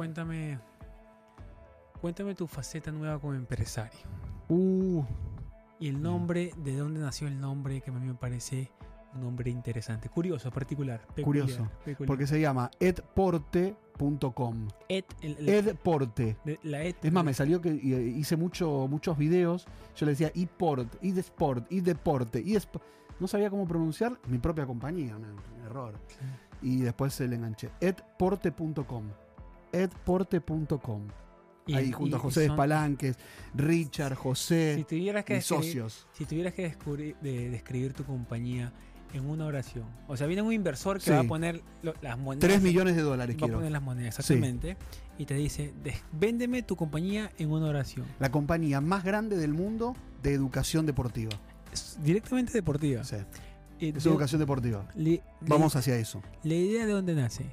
cuéntame. Cuéntame tu faceta nueva como empresario. Uh, Y el nombre, ¿de dónde nació el nombre? Que a mí me parece un nombre interesante. Curioso, particular. peculiar, Curioso, peculiar. porque se llama edporte.com. Ed, Edporte. de- la ed- Es más, me salió que y- hice mucho, muchos videos. Yo le decía ePort, eDesport, eDeporte, No sabía cómo pronunciar mi propia compañía, un, un error. Y después se le enganché. Edporte.com. Edporte.com. y- Ahí junto y- a José son- Palanques, Richard, José, Si tuvieras que mis describir- socios. Si tuvieras que descubrir- de- describir tu compañía en una oración. O sea, viene un inversor que Sí. va a poner lo- las monedas. 3 millones de dólares Va a quiero. poner las monedas, exactamente. Y te dice, "Des- véndeme tu compañía en una oración. La compañía más grande del mundo de educación deportiva. Es directamente deportiva. Sí, Eh, es de- educación deportiva. le- Vamos le- hacia eso. La idea de dónde nace.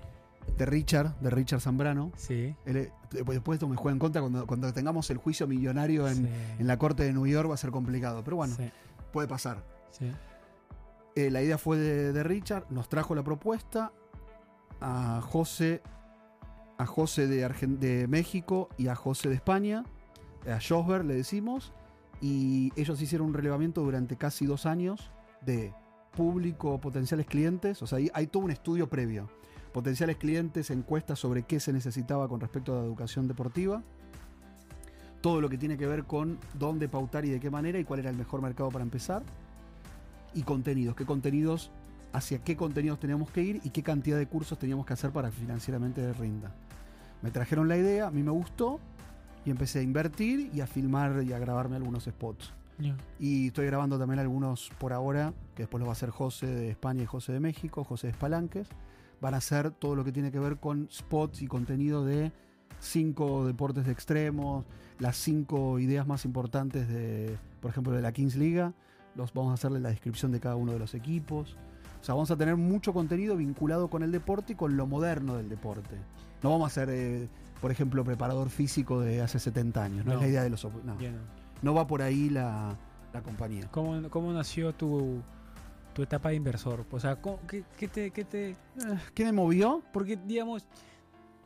De Richard, de Richard Zambrano. Sí. Él, después esto me juega en contra cuando, cuando tengamos el juicio millonario en, sí, en la corte de New York va a ser complicado. Pero bueno, sí, puede pasar. sí. Eh, la idea fue de, de Richard, nos trajo la propuesta a José, a José de, Argen- de México y a José de España, a Josber le decimos, y ellos hicieron un relevamiento durante casi dos años de público, potenciales clientes, o sea, hay, hay todo un estudio previo. Potenciales clientes, encuestas sobre qué se necesitaba con respecto a la educación deportiva, todo lo que tiene que ver con dónde pautar y de qué manera y cuál era el mejor mercado para empezar y contenidos, qué contenidos, hacia qué contenidos teníamos que ir y qué cantidad de cursos teníamos que hacer para que financieramente rinda. Me trajeron la idea, a mí me gustó y empecé a invertir y a filmar y a grabarme algunos spots. Y estoy grabando también algunos por ahora, que después los va a hacer José de España y José de México, José de Espalanques. Van a hacer todo lo que tiene que ver con spots y contenido de cinco deportes de extremos, las cinco ideas más importantes de, por ejemplo, de la Kings Liga. Los vamos a hacerle la descripción de cada uno de los equipos. O sea, vamos a tener mucho contenido vinculado con el deporte y con lo moderno del deporte. No vamos a ser, eh, por ejemplo, preparador físico de hace 70 años. No, No. es la idea de los... No, no. no va por ahí la, la compañía. ¿Cómo, cómo nació tu, tu etapa de inversor? O sea, ¿cómo- qué, qué te, qué te, Eh, ¿Qué me movió? Porque, digamos,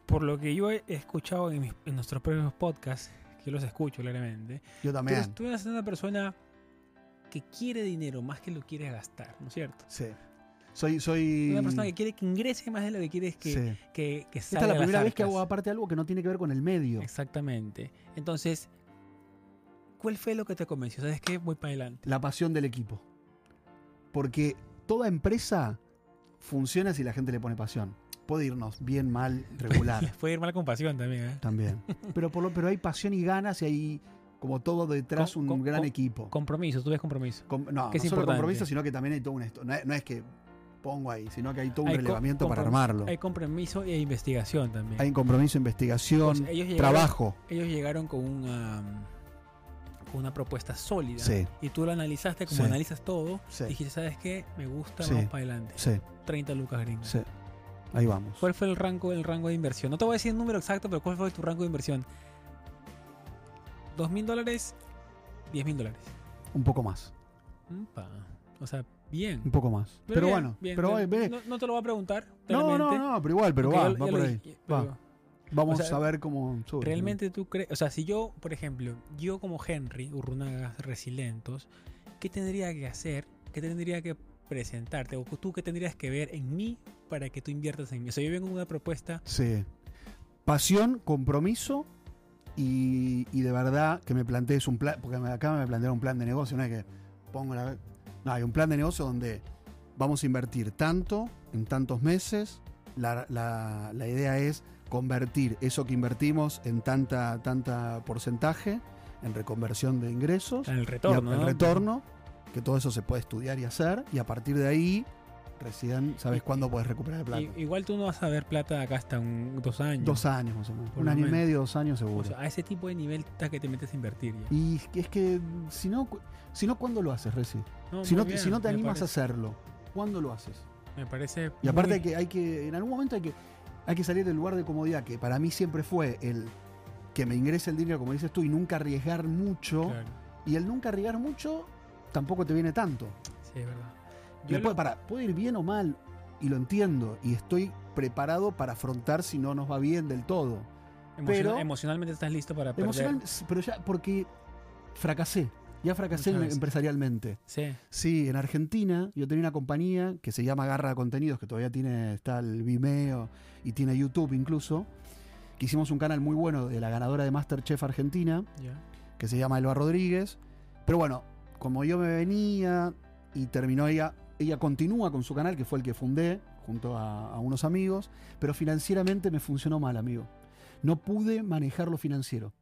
por lo que yo he escuchado en, mis- en nuestros propios podcasts, que los escucho claramente, Yo tú también. eres, tú eres una persona que quiere dinero más que lo quiere gastar, ¿no es cierto? Sí. Soy, soy. Una persona que quiere que ingrese más de lo que quieres que, Sí. que, que Esta es salga la primera vez que hago aparte algo que no tiene que ver con el medio. Exactamente. Entonces, ¿cuál fue lo que te convenció? ¿Sabes qué? Voy para adelante. La pasión del equipo. Porque toda empresa funciona si la gente le pone pasión. Puede irnos bien, mal, regular. Puede ir mal con pasión también, ¿eh? también. Pero, por lo, pero hay pasión y ganas y hay como todo detrás Con- un con- gran con- equipo. Compromiso, tú ves compromiso. Com- no, que no es solo compromiso, sino que también hay todo un esto. No es, no es que pongo ahí, sino que hay todo un Hay relevamiento para armarlo. Hay compromiso e investigación también. Hay un compromiso, investigación, ellos llegaron- trabajo. ellos llegaron con una con una propuesta sólida Sí. y tú lo analizaste como Sí. analizas todo Sí. dijiste sabes qué me gusta vamos para adelante Sí, 30 lucas gringos sí. Ahí vamos. ¿cuál fue el rango el rango de inversión? no te voy a decir el número exacto pero ¿cuál fue tu rango de inversión? ¿dos mil dólares? ¿diez mil dólares? Un poco más. O sea bien Un poco más. Pero, bien, bueno, bien. pero no, te lo voy a preguntar no, no, no, pero igual, pero va, ya- va ya por ahí. dije, Va. Vamos o sea, a ver cómo sube. ¿Realmente tú crees? O sea, si yo, por ejemplo, yo como Henry Urrunaga Resilientos, ¿qué tendría que hacer? ¿Qué tendría que presentarte? ¿O tú qué tendrías que ver en mí para que tú inviertas en mí? O sea, yo vengo con una propuesta. Sí. Pasión, compromiso y, y de verdad que me plantees un plan, porque acá me plantearon un plan de negocio, no es que pongo la... No, hay un plan de negocio donde vamos a invertir tanto en tantos meses. La, la- la idea es convertir eso que invertimos en tanta, tanta porcentaje en reconversión de ingresos. En el retorno. a- el ¿no? retorno, que todo eso se puede estudiar y hacer, y a partir de ahí, recién sabes cuándo puedes recuperar el plata. Igual tú no vas a ver plata acá hasta un, dos años. Dos años más o menos. Por Un año y medio, dos años seguro. O sea, a ese tipo de nivel está que te metes a invertir ya. y es que- si no, si no ¿cuándo lo haces, Reci? No, si, no, bien, si no te animas a hacerlo, ¿cuándo lo haces? Me parece. Y aparte muy- que, hay que, en algún momento hay que, hay que salir del lugar de comodidad, que para mí siempre fue el que me ingrese el dinero, como dices tú, y nunca arriesgar mucho. Claro, Y el nunca arriesgar mucho tampoco te viene tanto. sí, es verdad. Yo puede, lo- para, puede ir bien o mal, y lo entiendo, y estoy preparado para afrontar si no nos va bien del todo. Pero emocionalmente estás listo para perder. emocional, pero ya porque fracasé. Ya fracasé veces. empresarialmente. Sí, Sí, en Argentina yo tenía una compañía que se llama Garra Contenidos, que todavía tiene, está el Vimeo y tiene YouTube incluso, que hicimos un canal muy bueno de la ganadora de Masterchef Argentina, que se llama Elba Rodríguez. Pero bueno, como yo me venía y terminó ella, ella continúa con su canal, que fue el que fundé junto a, a unos amigos, pero financieramente me funcionó mal, amigo. No pude manejar lo financiero.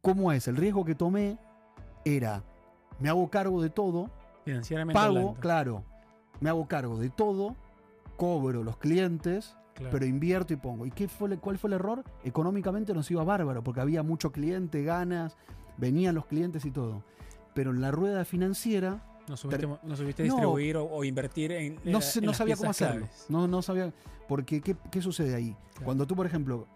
¿Cómo es? El riesgo que tomé era, me hago cargo de todo, Financieramente pago, hablando. claro, me hago cargo de todo, cobro los clientes, Claro. pero invierto y pongo. ¿Y qué fue, el- cuál fue el error? Económicamente nos iba bárbaro, porque había mucho cliente, ganas, venían los clientes y todo. Pero en la rueda financiera no supiste, no distribuir o, o invertir en. no, en no sabía cómo hacerlo. claves. No, no sabía. Porque, ¿qué, qué sucede ahí? Claro. Cuando tú, por ejemplo,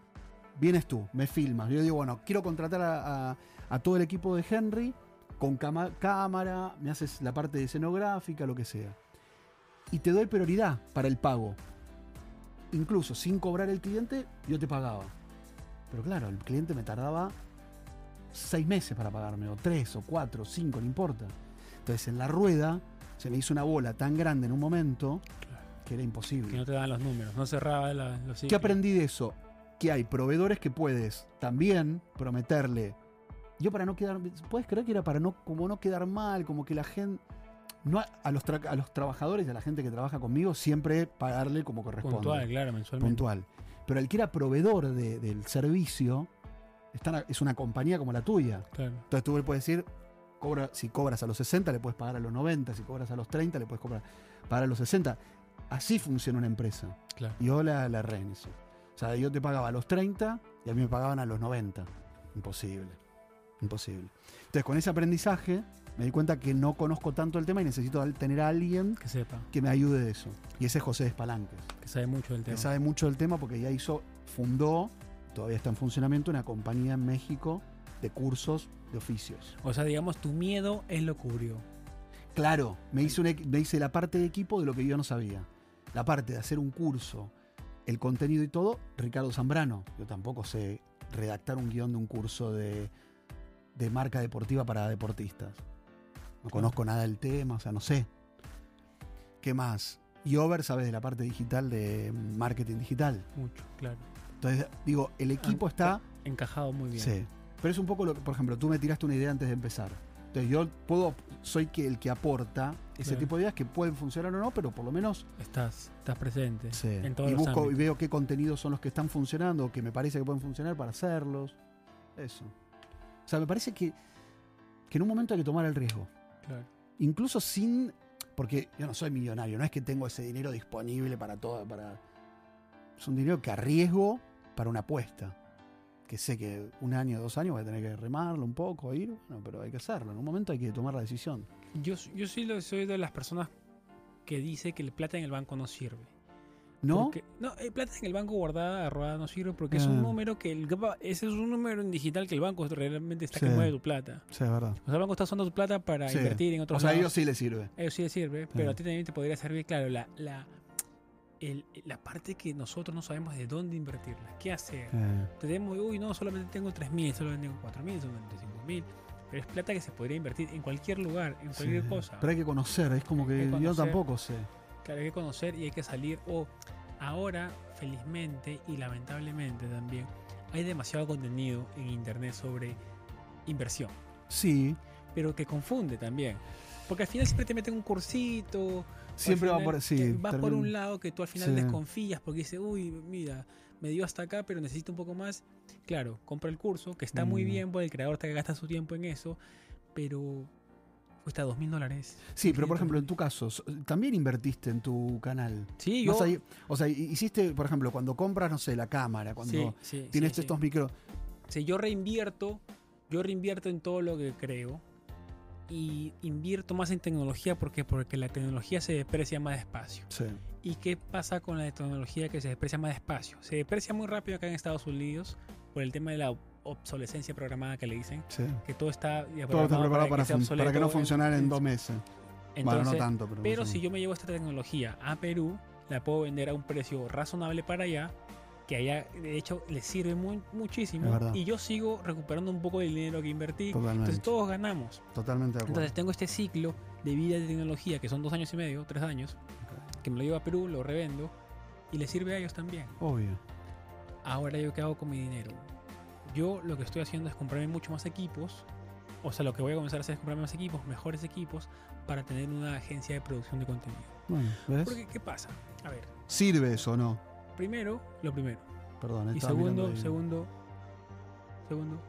vienes tú, me filmas, yo digo, bueno, quiero contratar a, a- a todo el equipo de Henry con cámara, me haces la parte de escenográfica, lo que sea. Y te doy prioridad para el pago. Incluso sin cobrar el cliente, yo te pagaba. Pero claro, el cliente me tardaba seis meses para pagarme, o tres, o cuatro, o cinco, no importa. Entonces en la rueda se me hizo una bola tan grande en un momento Claro. que era imposible. Que no te daban los números, no cerraba la- los ¿Qué ciclos. aprendí de eso? Que hay proveedores que puedes también prometerle. Yo para no quedar, puedes creer que era para no, como no quedar mal, como que la gente, no a, a los tra- a los trabajadores y a la gente que trabaja conmigo siempre pagarle como corresponde, Puntual, claro, mensualmente. puntual. Pero el que era proveedor de- del servicio es una compañía como la tuya. Claro. Entonces tú le puedes decir, cobra, si cobras a los 60 le puedes pagar a los 90, si cobras a los 30 le puedes cobrar, pagar a los 60. Así funciona una empresa. Claro. Y yo la, la erré en eso. O sea, yo te pagaba a los 30 y a mí me pagaban a los 90. Imposible. Imposible. Entonces, con ese aprendizaje, me di cuenta que no conozco tanto el tema y necesito tener a alguien Que sepa, que me ayude de eso. Y ese es José Despalanques, que sabe mucho del tema. que sabe mucho del tema porque ya hizo, fundó, todavía está en funcionamiento, una compañía en México de cursos de oficios. O sea, digamos, tu miedo él lo cubrió. Claro, me hice, un equ- me hice la parte de equipo de lo que yo no sabía. La parte de hacer un curso, el contenido y todo, Ricardo Zambrano. Yo tampoco sé redactar un guion de un curso de, de marca deportiva para deportistas. No conozco nada del tema, o sea, no sé. ¿Qué más? Y Over sabe de la parte digital de marketing digital. Mucho, claro. Entonces, digo, el equipo Ah, está Encajado muy bien. Sí. Pero es un poco lo que, por ejemplo, tú me tiraste una idea antes de empezar. Entonces yo puedo, soy que el que aporta ese Claro. tipo de ideas que pueden funcionar o no, pero por lo menos Estás, estás presente sí. en todos y los busco y veo qué contenidos son los que están funcionando que me parece que pueden funcionar para hacerlos. Eso. O sea, me parece que, que en un momento hay que tomar el riesgo. Claro. Incluso sin. Porque yo no soy millonario, no es que tengo ese dinero disponible para todo. Para, es un dinero que arriesgo para una apuesta. Que sé que un año, dos años voy a tener que remarlo un poco, ir, bueno, pero hay que hacerlo. En un momento hay que tomar la decisión. Yo, yo sí lo- soy de las personas que dice que el plata en el banco no sirve. ¿No? Porque- no, el plata en el banco guardada, arrobada no sirve porque es Ah. un número que el, ese es un número en digital que el banco realmente está que mueve tu plata. Sí, es verdad. O sea, el banco está usando tu plata para Sí. invertir en O otros sea, a ellos sí les sirve. A ellos sí les sirve, pero a ti también te podría servir, claro, la, la, el- la parte que nosotros no sabemos de dónde invertirla, qué hacer. Eh, Tenemos, uy, no, solamente tengo 3.000, solamente tengo 4.000, solamente 5.000. Pero es plata que se podría invertir en cualquier lugar, en cualquier sí. cosa. Pero hay que conocer, es como que que yo tampoco sé. Claro, hay que conocer y hay que salir. O ahora, felizmente y lamentablemente también, hay demasiado contenido en internet sobre inversión, Sí, pero que confunde también. Porque al final siempre te meten un cursito. siempre al va final por. Sí, que va por un lado que tú al final Sí. desconfías porque dices, uy, mira, me dio hasta acá, pero necesito un poco más. Claro, compra el curso, que está muy Mm. bien, porque el creador te gasta su tiempo en eso, pero cuesta dos mil dólares. Sí, pero por 500 ejemplo, en tu caso, también invertiste en tu canal. Sí, yo. Ahí- o sea, hi- hiciste, por ejemplo, cuando compras, no sé, la cámara, cuando sí, sí, tienes sí, estos micros. Sí, yo reinvierto, yo reinvierto en todo lo que creo y invierto más en tecnología porque porque la tecnología se deprecia más despacio. Sí. ¿Y qué pasa con la tecnología que se deprecia más despacio? Se deprecia muy rápido acá en Estados Unidos por el tema de la obsolescencia programada que le dicen, sí. que todo está Todo está preparado para, sea fun- para que no funcionara en en- dos meses. bueno, no Entonces, tanto, pero. pero si yo me llevo esta tecnología a Perú, la puedo vender a un precio razonable para allá, que allá de hecho les sirve muy, muchísimo y yo sigo recuperando un poco del dinero que invertí. Totalmente. Entonces todos ganamos. Totalmente de acuerdo. Entonces tengo este ciclo de vida de tecnología que son dos años y medio, tres años, que me lo llevo a Perú, lo revendo y les sirve a ellos también. Obvio. Ahora yo qué hago con mi dinero. Yo lo que estoy haciendo es comprarme mucho más equipos. O sea, lo que voy a comenzar a hacer es comprarme más equipos, mejores equipos, para tener una agencia de producción de contenido. Bueno, ¿ves? Porque, ¿qué pasa? A ver, ¿Sirve eso o no? primero, lo primero. Perdón, Y segundo, segundo, segundo,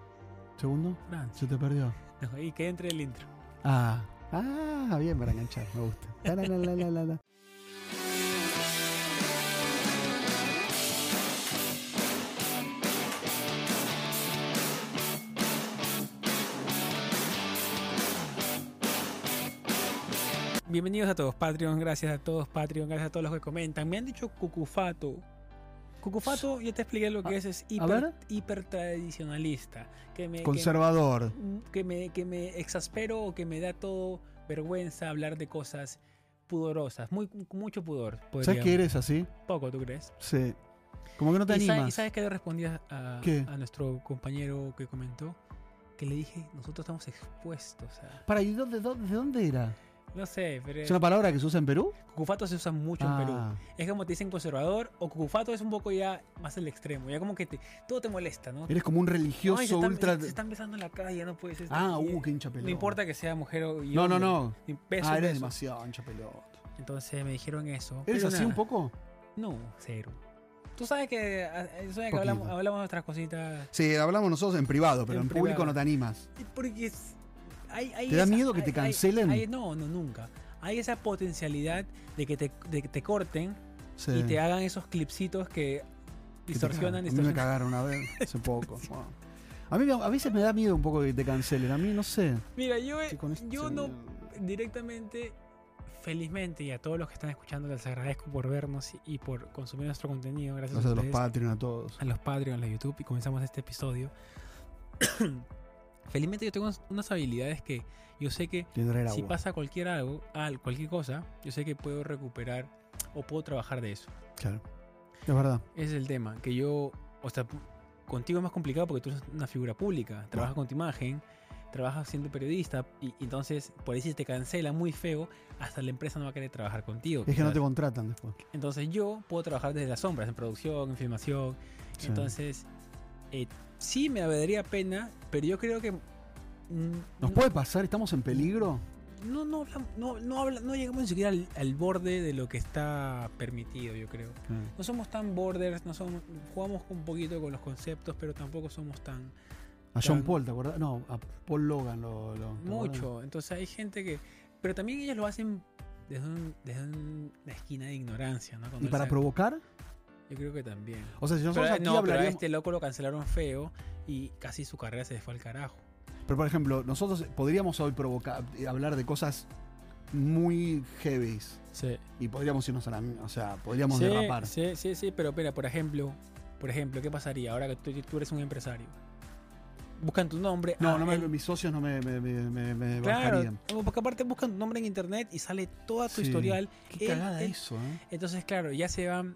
¿Segundo? Francia. Se te perdió. No, y que entre el intro. Ah. Ah, bien para enganchar, me gusta. La, la, la, Bienvenidos a todos, Patreon. Gracias a todos, Patreon. Gracias a todos los que comentan. Me han dicho cucufato. Cucufato, ya te expliqué lo que A- es. Es a hiper, ver. hiper tradicionalista. Que me, que- Conservador. que me, que me exaspero o que me da todo vergüenza hablar de cosas pudorosas, muy, mucho pudor. ¿Sabes que eres así? Poco, ¿tú crees? Sí. Como que no te ¿Y, animas. y sabes qué le respondí a, a nuestro compañero que comentó? Que le dije, nosotros estamos expuestos a... Para, ¿y dónde, dónde, de dónde era? No sé, pero... ¿Es una palabra que se usa en Perú? Cucufato se usa mucho en Perú. Ah, Es como te dicen conservador o cucufato es un poco ya más el extremo. Ya como que te, todo te molesta, ¿no? Eres como un Ay, religioso se, están, ultra. se están besando en la calle, no puede ser. Ah, Y- uh, qué hincha pelota. No importa que sea mujer o No, no, no. Ni beso, Ah, eres beso. demasiado hincha pelota. Entonces me dijeron eso. ¿Eres así nada. un poco? No, cero. Tú sabes que, ah, tú sabes que hablamos, hablamos de otras cositas. Sí, hablamos nosotros en privado, pero En en, público privado. no te animas. Porque es- hay, hay ¿Te da esa- miedo que te cancelen? no, no, nunca. Hay esa potencialidad de que te, de que te corten Sí. y te hagan esos clipsitos que Que distorsionan, cagan. A mí me cagaron una vez, hace poco. Wow. A mí a veces me da miedo un poco que te cancelen. A mí no sé. Mira, yo, Sí, esto yo no me- directamente, felizmente, y a todos los que están escuchando, les agradezco por vernos y, y por consumir nuestro contenido. Gracias, Gracias a los ustedes. Patreon, a todos. a los Patreon, a YouTube y comenzamos este episodio. Felizmente yo tengo unas- habilidades que yo sé que si pasa cualquier algo, al- cualquier cosa, yo sé que puedo recuperar o puedo trabajar de eso. Claro. Es verdad. Ese es el tema, que yo, o sea, contigo es más complicado porque tú eres una figura pública, trabajas con tu imagen, trabajas siendo periodista y, entonces por ahí si te cancela muy feo, hasta la empresa no va a querer trabajar contigo. Es que no quizás. te contratan después. Entonces yo puedo trabajar desde las sombras, en producción, en filmación, Sí. entonces, eh, sí me daría pena, pero yo creo que. ¿Nos no- puede pasar? ¿Estamos en peligro? No, no, no, no, habla- no llegamos ni siquiera al, al borde de lo que está permitido, yo creo. No somos tan borders, no somos, jugamos un poquito con los conceptos, pero tampoco somos tan A John. Paul, ¿te acuerdas? No, a Paul Logan lo. mucho. Entonces hay gente que. Pero también ellos lo hacen desde, un- desde un- una esquina de ignorancia, ¿no? Cuando ¿Y para sabe- provocar? Yo creo que también. O sea, si nosotros Pero, aquí no, pero a hablaríamos. este loco lo cancelaron feo y casi su carrera se fue al carajo. Pero por ejemplo, nosotros podríamos hoy provocar, eh, hablar de cosas muy heavies. Sí. Y podríamos irnos a la. O sea, podríamos sí, derrapar. Sí, sí, sí, pero espera, por ejemplo, por ejemplo, ¿qué pasaría ahora que tú, tú eres un empresario? Buscan tu nombre. No, ah, no me- mis socios no me, me, me- me- Claro, bajarían. porque aparte buscan tu nombre en internet y sale toda tu Sí. historial. Qué Él- cagada eso, ¿eh? Entonces, claro, ya se van,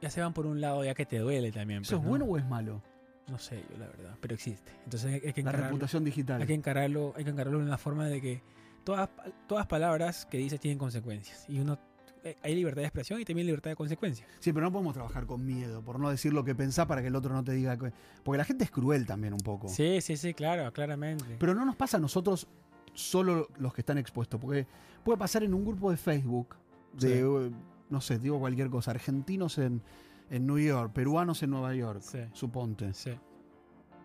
ya se van por un lado ya que te duele también. ¿Eso pues, es ¿no? bueno o es malo? No sé, yo la verdad, pero existe. Entonces hay, que La encararlo, reputación digital. hay que encararlo, hay que encararlo de una forma de que todas, todas palabras que dices tienen consecuencias y uno eh, hay libertad de expresión y también libertad de consecuencias. Sí, pero no podemos trabajar con miedo, por no decir lo que pensás para que el otro no te diga. que- Porque la gente es cruel también un poco. Sí, sí, sí, claro, claramente. Pero no nos pasa a nosotros solo los que están expuestos, porque puede pasar en un grupo de Facebook de, Sí. No sé, digo cualquier cosa, argentinos en, en New York, peruanos en Nueva York, Sí, suponte. sí.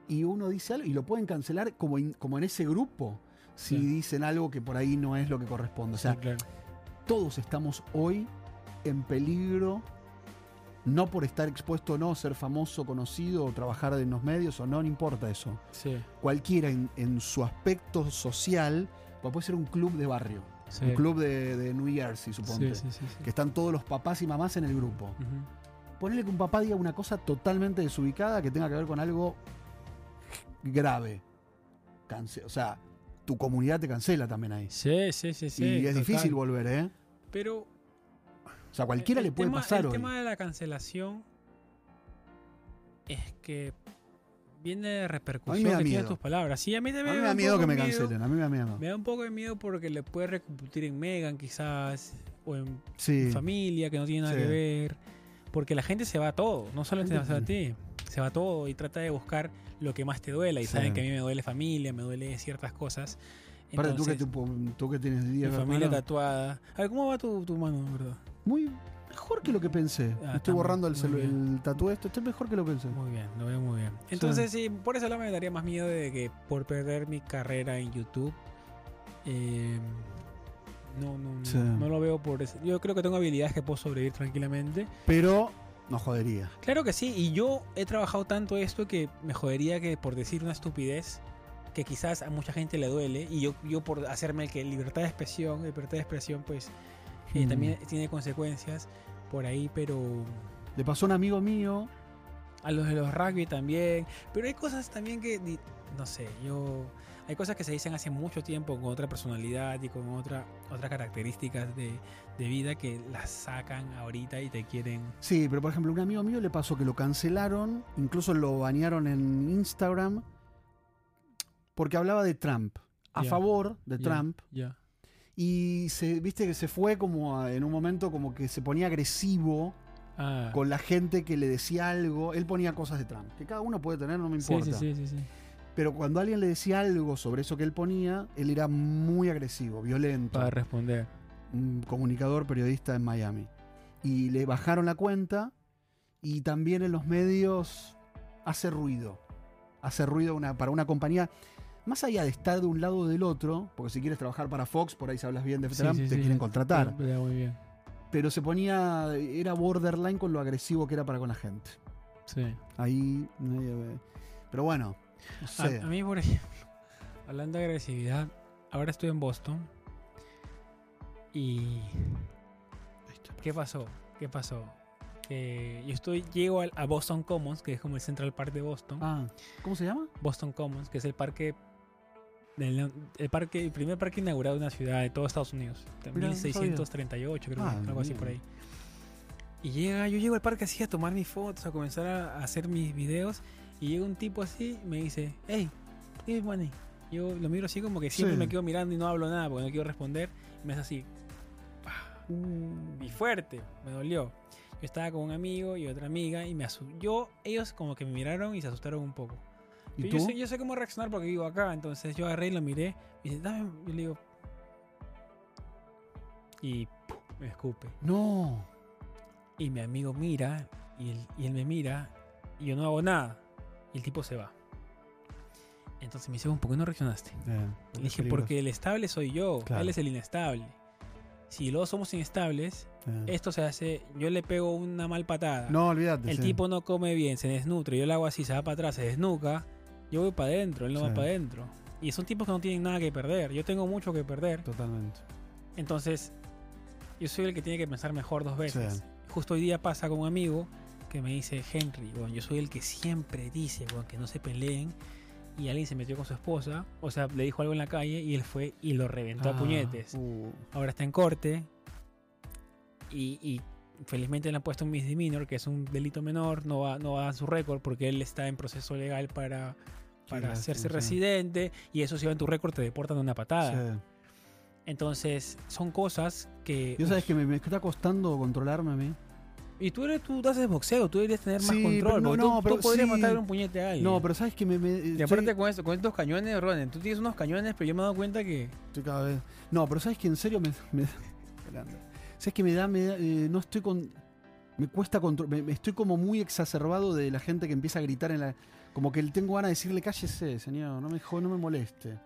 Y uno dice algo y lo pueden cancelar como, in- como en ese grupo si Sí. dicen algo que por ahí no es lo que corresponde. O sea, claro. todos estamos hoy en peligro, no por estar expuesto o no, ser famoso, conocido, o trabajar en los medios o no, no importa eso. Cualquiera en, en su aspecto social, pues puede ser un club de barrio, sí. un club de, de New Jersey, suponte, Sí, sí, sí, sí. que están todos los papás y mamás en el grupo. Ujú. Ponerle que un papá diga una cosa totalmente desubicada que tenga que ver con algo grave. O sea, tu comunidad te cancela también ahí. Sí, sí, sí, sí. y es total. difícil volver, ¿eh? Pero O sea, a cualquiera le puede tema- pasar el hoy. tema de la cancelación Es que viene de A repercusión mí me da que tus palabras. Sí, a mí A también mí me da miedo que me miedo. cancelen, a mí me da miedo. Me da un poco de miedo porque le puede repercutir en Megan quizás, o en Sí. familia que no tiene nada Sí. que ver. Porque la gente se va a todo, no solo te Gente va a ti, se va a todo y trata de buscar lo que más te duela. Y Sí. saben que a mí me duele familia, me duele ciertas cosas. Aparte, tú que, Entonces, tú, que tienes 10 mi familia hermanos, tatuada. A ver, ¿cómo va tu, tu mano, verdad? Muy mejor que lo que pensé. Ah, estoy borrando el, el tatuaje. Esto está mejor que lo pensé. Muy bien, lo veo muy bien. Entonces, sí, por eso me daría más miedo de que por perder mi carrera en YouTube. eh, no, no, no, Sí. no lo veo por eso. Yo creo que tengo habilidades que puedo sobrevivir tranquilamente. Pero no jodería. Claro que sí, y yo he trabajado tanto esto que me jodería que por decir una estupidez que quizás a mucha gente le duele y yo, yo por hacerme el que libertad de expresión, libertad de expresión pues Mm. también tiene consecuencias por ahí, pero Le pasó a un amigo mío. a los de los rugby también, pero hay cosas también que no sé, yo hay cosas que se dicen hace mucho tiempo con otra personalidad y con otra otras características de, de vida que las sacan ahorita y te quieren Sí, pero por ejemplo, a un amigo mío le pasó que lo cancelaron, incluso lo banearon en Instagram, porque hablaba de Trump, a favor de. Trump, ya. Y se, viste que se fue como a- en un momento como que se ponía agresivo Ah, con la gente que le decía algo. Él ponía cosas de Trump, que cada uno puede tener, no me sí, importa. sí, sí, sí, sí. Pero cuando alguien le decía algo sobre eso que él ponía, él era muy agresivo, violento. Para responder. un comunicador periodista en Miami. Y le bajaron la cuenta y también en los medios hace ruido. Hace ruido una, para una compañía. Más allá de estar de un lado o del otro, porque si quieres trabajar para Fox, por ahí si hablas bien de Trump, sí, te sí. quieren contratar. Ya, muy bien. Pero se ponía, era borderline con lo agresivo que era para con la gente. Sí. Ahí, eh, pero bueno, no A, sé. a mí, por ejemplo, hablando de agresividad, ahora estoy en Boston. Y. ¿Qué pasó? ¿Qué pasó? Que yo estoy, llego al- a Boston Commons, que es como el Central Park de Boston. Ah, ¿Cómo se llama? Boston Commons, que es el parque. Del- el parque, el primer parque inaugurado de una ciudad de todo Estados Unidos. Sabía. 1638, creo, Ah, algo así por ahí. Y llega, yo llego al parque así a tomar mis fotos, a comenzar a, hacer mis videos. Y llega un tipo así y me dice, hey, ¿qué es money? Yo lo miro así como que siempre Sí. me quedo mirando y no hablo nada porque no quiero responder. Y me hace así. Uh, Y fuerte, me dolió. Yo estaba con un amigo y otra amiga y me asustó. Yo, ellos como que me miraron y se asustaron un poco. ¿Y Yo tú? sé, yo sé cómo reaccionar porque vivo acá, entonces yo agarré y lo miré. Y dice, dame. Yo le digo. Y ¡pum! me escupe. No. Y mi amigo mira, y él, y él me mira, y yo no hago nada. Y el tipo se va. Entonces me dice, "Bueno, ¿por qué no reaccionaste? Eh, Le dije, porque el estable soy yo, Claro. él es el inestable. Si los somos inestables, Eh. esto se hace, yo le pego una mal patada. No, olvídate. el sí. tipo no come bien, se desnutre, yo le hago así, se va para atrás, se desnuca, yo voy para adentro, él no va Sí. para adentro. Y son tipos que no tienen nada que perder, yo tengo mucho que perder. Totalmente. Entonces, yo soy el que tiene que pensar mejor dos veces. Sí. Justo hoy día pasa con un amigo que me dice, Henry, bueno, yo soy el que siempre dice bueno, que no se peleen. Y alguien se metió con su esposa, o sea, le dijo algo en la calle y él fue y lo reventó a Ah, puñetes. uh, Ahora está en corte y, y felizmente le han puesto un misdemeanor, que es un delito menor, no va, no va a su récord porque él está en proceso legal para, para hacerse sí. residente y eso si va en tu récord te deportan de una patada. Entonces, son cosas que... Yo sabes que me, me está costando controlarme a mí. Y tú eres, tú haces boxeo, tú deberías tener más control. pero no, no, tú, pero tú podrías matar un puñete a alguien. No, pero sabes que me. me- Y con, esto, con estos cañones, Ronen, tú tienes unos cañones, pero yo me he dado cuenta que... estoy cada vez. No, pero sabes que en serio me. sabes que me da. Me da- eh, no estoy con. Me cuesta control. Me, estoy como muy exacerbado de la gente que empieza a gritar en la. Como que tengo ganas de decirle, cállese, señor, no me, no me moleste.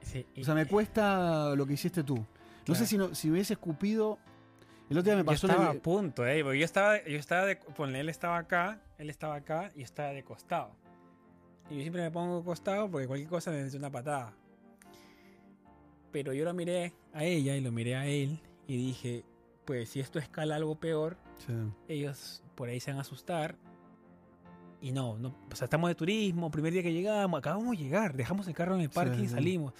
Sí, O sea, me cuesta lo que hiciste tú. No Claro. sé si, no, si hubiese escupido. El otro día me yo pasó en estaba el- a punto, eh, porque yo estaba, yo estaba de, ponle, él estaba acá, él estaba acá y yo estaba de costado. Y yo siempre me pongo de costado porque cualquier cosa me hace una patada. Pero yo lo miré a ella y lo miré a él y dije, pues si esto escala algo peor, Sí. ellos por ahí se van a asustar. Y no, no, o sea, estamos de turismo, primer día que llegamos, acabamos de llegar, dejamos el carro en el parque Sí, y salimos.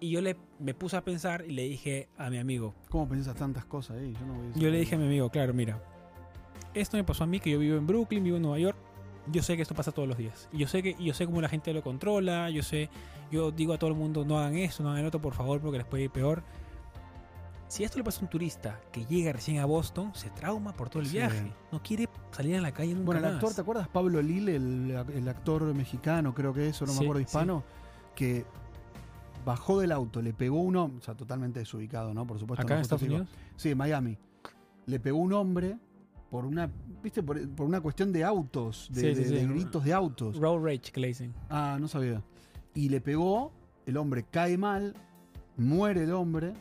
Y yo le, me puse a pensar y le dije a mi amigo, ¿Cómo piensas tantas cosas ahí? Yo, no voy a yo le dije a mi amigo, claro, mira, esto me pasó a mí, que yo vivo en Brooklyn, vivo en Nueva York, yo sé que esto pasa todos los días. Y yo sé que yo sé cómo la gente lo controla, yo sé, yo digo a todo el mundo, no hagan esto, no hagan esto, por favor, porque les puede ir peor. Si esto le pasa a un turista que llega recién a Boston, se trauma por todo el Sí. viaje. No quiere salir a la calle nunca Bueno, el más. actor, ¿te acuerdas? Pablo Lille, el, el actor mexicano, creo que eso, no me acuerdo, sí. hispano, que bajó del auto, le pegó un hombre, o sea, totalmente desubicado, ¿no? Por supuesto. Acá no en Estados. Unidos. Sí, en Miami. Le pegó un hombre por una, ¿viste? Por, por una cuestión de autos, de, gritos de autos. Road rage que le dicen. Ah, no sabía. Y le pegó, el hombre cae mal, muere el hombre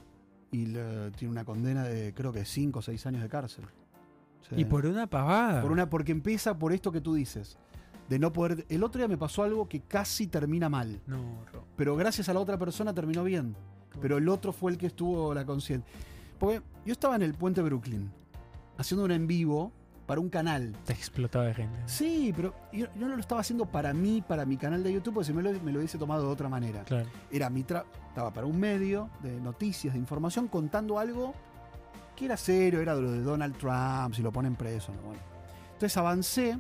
y le- tiene una condena de creo que 5 o 6 años de cárcel. Sí. Y por una pavada. Por una, porque empieza por esto que tú dices. De no poder. El otro día me pasó algo que casi termina mal. No, Ro. Pero gracias a la otra persona terminó bien. Pero el otro fue el que estuvo la conciencia. Porque yo estaba en el puente Brooklyn. Haciendo un en vivo para un canal. Te explotaba de gente. Sí, pero yo, yo no lo estaba haciendo para mí, para mi canal de YouTube, porque si me lo, me lo hubiese tomado de otra manera. Claro. Era mi tra estaba para un medio de noticias, de información, contando algo que era serio, era de lo de Donald Trump, si lo ponen preso. ¿no? Bueno. Entonces avancé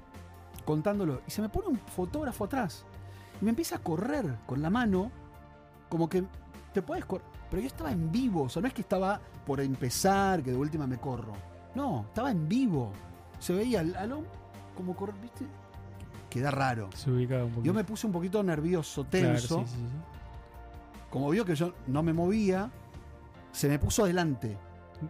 contándolo y se me pone un fotógrafo atrás y me empieza a correr con la mano, como que te puedes correr. Pero yo estaba en vivo, o sea, no es que estaba por empezar, que de última me corro. No, estaba en vivo. Se veía al, al hombre como correr, ¿viste? Queda raro. Se ubicaba un poquito. Yo me puse un poquito nervioso, Claro, tenso. sí, sí, sí. Como vio que yo no me movía, se me puso adelante.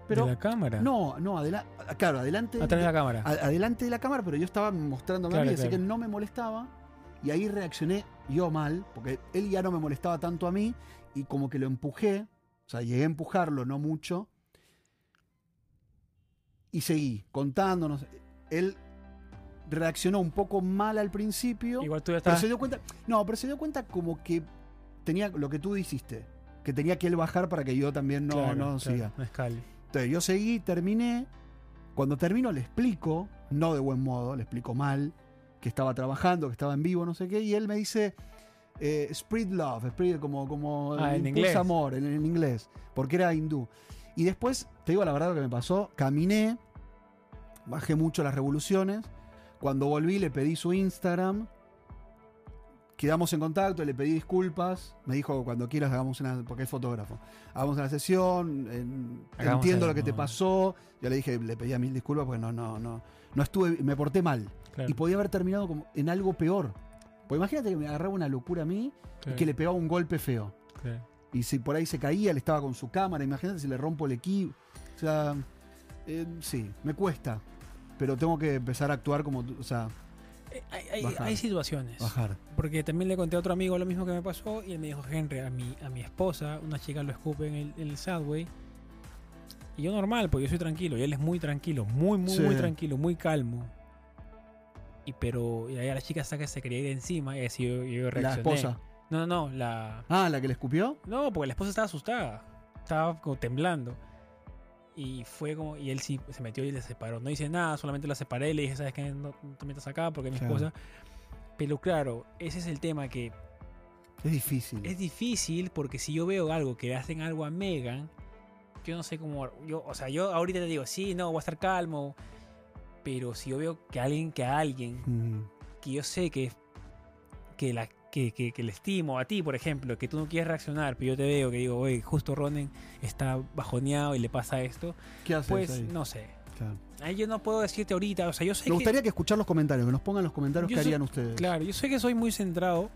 Pero de la cámara. no, no, adelante, claro, adelante, Atrás de la cámara. a- adelante de la cámara, pero yo estaba mostrándome a Claro, mí, así que no me molestaba. Y ahí reaccioné yo mal, porque él ya no me molestaba tanto a mí, y como que lo empujé, o sea, llegué a empujarlo, no mucho, y seguí contándonos. Él reaccionó un poco mal al principio. Igual tú ya Pero estabas. se dio cuenta. No, pero se dio cuenta como que tenía lo que tú dijiste. Que tenía que él bajar para que yo también no, Claro, no claro, siga. No escale. Entonces yo seguí, terminé. Cuando termino le explico, no de buen modo, le explico mal, que estaba trabajando, que estaba en vivo, no sé qué, y él me dice, eh, spread love, spread como, como Ah, en inglés. amor, en, en inglés, porque era hindú. Y después, te digo la verdad lo que me pasó, caminé, bajé mucho las revoluciones, cuando volví le pedí su Instagram, quedamos en contacto, le pedí disculpas, me dijo cuando quieras hagamos una, porque es fotógrafo, hagamos una sesión, en- entiendo lo que te pasó, yo le dije, le pedía mil disculpas porque no, no, no, no estuve, me porté mal. Claro, y podía haber terminado como en algo peor. Pues imagínate que me agarraba una locura a mí y que le pegaba un golpe feo. Y si por ahí se caía, él estaba con su cámara, imagínate si le rompo el equipo. O sea, eh, sí, me cuesta. Pero tengo que empezar a actuar como, o sea, Eh, Hay, hay- hay situaciones. bajar. Porque también le conté a otro amigo lo mismo que me pasó y él me dijo, Henry, a mi, a mi esposa, una chica lo escupe en el, el subway. Y yo normal, porque yo soy tranquilo. Y él es muy tranquilo, muy, muy, Sí. muy tranquilo, muy calmo. Y pero y ahí a la chica hasta que se quería ir encima y así yo, yo La reaccioné. esposa. No, no, no, la... Ah, la que le escupió. No, porque la esposa estaba asustada. Estaba como temblando. Y fue como. Y él sí se metió y le separó. No dice nada, solamente la separé y le dije, ¿sabes qué? No, no te metas acá porque es mi Claro. esposa. Pero claro, ese es el tema que Es difícil. es difícil porque si yo veo algo que le hacen algo a Megan, yo no sé cómo. Yo, o sea, yo ahorita te digo, sí, no, voy a estar calmo. Pero si yo veo que alguien, que a alguien que yo sé que, que, la, que, que, que le estimo a ti, por ejemplo, que tú no quieres reaccionar, pero yo te veo que digo, oye, justo Ronen está bajoneado y le pasa esto, ¿Qué haces pues ahí? no sé. Claro. Ahí yo no puedo decirte ahorita, o sea, yo sé Me que... gustaría que escuchar los comentarios, que nos pongan los comentarios que soy- harían ustedes. Claro, yo sé que soy muy centrado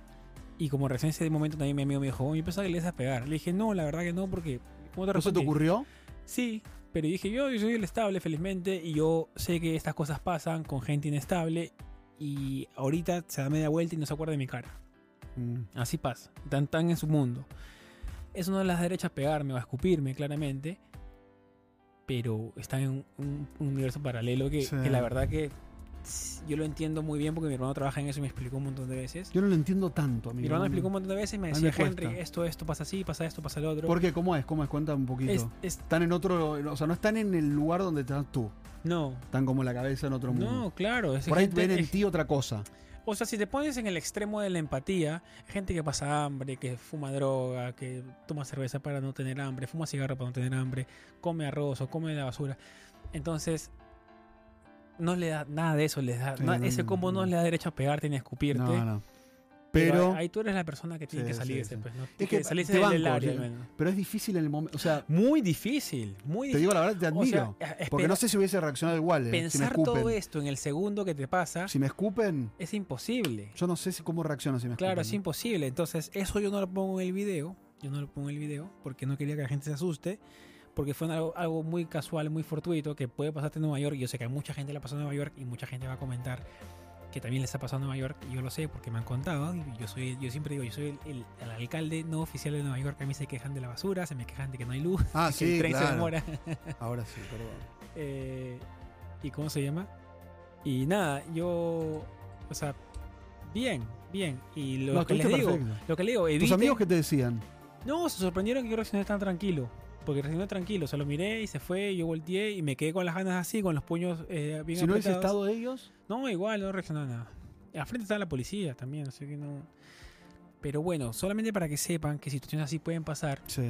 y como recién ese momento también mi amigo me dijo, oye, yo pensaba que le ibas a pegar. Le dije, no, la verdad que no, porque... ¿Cómo te ¿No se te ocurrió? Sí, pero dije yo, yo soy el estable, felizmente, y yo sé que estas cosas pasan con gente inestable y ahorita se da media vuelta y no se acuerda de mi cara. Mm, Así pasa, tan tan en su mundo. Eso no las derechas pegarme o a escupirme, claramente, pero están en un, un universo paralelo que, Sí. que la verdad que yo lo entiendo muy bien porque mi hermano trabaja en eso y me explicó un montón de veces. Yo no lo entiendo tanto, amigo. Mi hermano me explicó un montón de veces y me decía, me. Henry, esto, esto pasa así, pasa esto, pasa lo otro. ¿Por qué? ¿Cómo es? ¿Cómo es? Cuenta un poquito. Es- es- Están en otro, o sea, no están en el lugar donde estás tú. no, Están como la cabeza en otro mundo. no, claro. Es Por ahí gente- ven en ti otra cosa. O sea, si te pones en el extremo de la empatía, gente que pasa hambre, que fuma droga, que toma cerveza para no tener hambre, fuma cigarro para no tener hambre, come arroz o come la basura. Entonces, no le da nada de eso, les da, Sí, no- ese combo no, no. le da derecho a pegarte ni a escupirte. No, no. Pero, Pero, ahí tú eres la persona que tiene Sí, que salir sí, sí. pues, ¿no? Es que, te del banco, área, menos. pero es difícil en el momento. O sea, Muy difícil, muy te difícil. digo la verdad, te O admiro. sea, porque espera- no sé si hubiese reaccionado igual. eh, si pensar escupen. todo esto en el segundo que te pasa Si me escupen, es imposible. yo no sé si cómo reacciono si me Claro, es escupen. imposible. Entonces, eso yo no lo pongo en el video. Yo no lo pongo en el video porque no quería que la gente se asuste. Porque fue algo, algo muy casual, muy fortuito, que puede pasarte en Nueva York. y Yo sé que a mucha gente le ha pasado en Nueva York y mucha gente va a comentar que también les ha pasado en Nueva York. Y yo lo sé porque me han contado. Y yo soy, yo siempre digo, yo soy el, el- el alcalde no oficial de Nueva York. A mí se quejan de la basura, se me quejan de que no hay luz, Ah, que el sí, tren se demora. Ahora sí, perdón. Eh, ¿Y cómo se llama? Y nada, yo. O sea, bien, bien. Y lo No, que les digo, perfecto. lo que le digo, ¿Tus amigos qué te decían? No, se sorprendieron que yo reaccioné tan tranquilo. Porque reaccioné tranquilo, se lo miré y se fue, yo volteé y me quedé con las ganas así, con los puños eh, bien Si no hubiese estado ellos, No, igual, no reaccionó a nada. Al frente estaba la policía también, así que no. Pero bueno, solamente para que sepan que situaciones así pueden pasar. sí.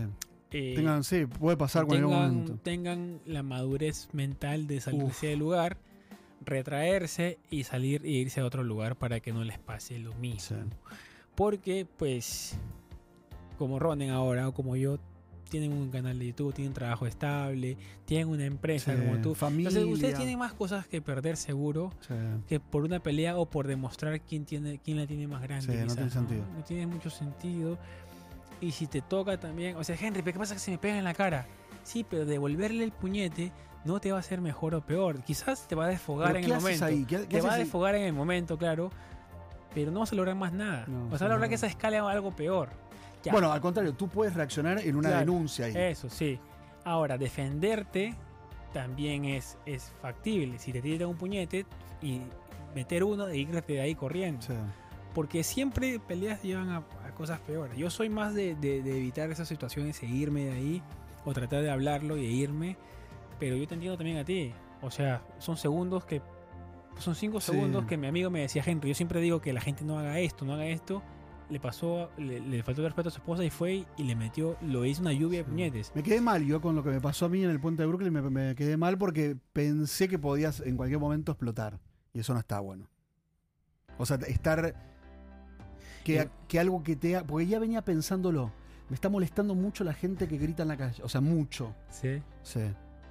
eh, Tengan, sí, puede pasar cualquier tengan, momento. tengan la madurez mental de salirse del lugar, retraerse y salir e irse a otro lugar para que no les pase lo mismo. Sí. Porque, pues, como Ronen ahora o como yo, tienen un canal de YouTube, tienen trabajo estable, tienen una empresa Sí, como tú. Familia. Entonces, ustedes tienen más cosas que perder seguro Sí. que por una pelea o por demostrar quién tiene quién la tiene más grande. Sí, no tiene sentido. No tiene mucho sentido. Y si te toca también, o sea, Henry, ¿pero qué pasa que se me pega en la cara? Sí, pero devolverle el puñete no te va a hacer mejor o peor. Quizás te va a desfogar ¿Pero en el momento. ahí? ¿Qué, qué Te va a ahí? desfogar en el momento, claro. Pero no vas a lograr más nada. No, o sea, a lograr no. que esa escala a algo peor. Ya. Bueno, al contrario, tú puedes reaccionar en una Claro. denuncia ahí. Eso, sí. Ahora, defenderte también es, es factible. Si te tiran un puñete y meter uno e irte de ahí corriendo. Sí. Porque siempre peleas llevan a, a cosas peores. Yo soy más de, de- de evitar esas situaciones e irme de ahí. O tratar de hablarlo y de irme. Pero yo te entiendo también a ti. O sea, son segundos que... Son cinco Sí. segundos que mi amigo me decía, Henry, yo siempre digo que la gente no haga esto, no haga esto. Le pasó, le, le faltó el respeto a su esposa y fue y le metió, lo hizo una lluvia de puñetes. Me quedé mal yo con lo que me pasó a mí en el puente de Brooklyn. Me, me quedé mal porque pensé que podías en cualquier momento explotar. Y eso no está bueno. O sea, estar. Que, Eh. que algo que te. ha- Porque ya venía pensándolo. Me está molestando mucho la gente que grita en la calle. O sea, mucho. Sí. Sí.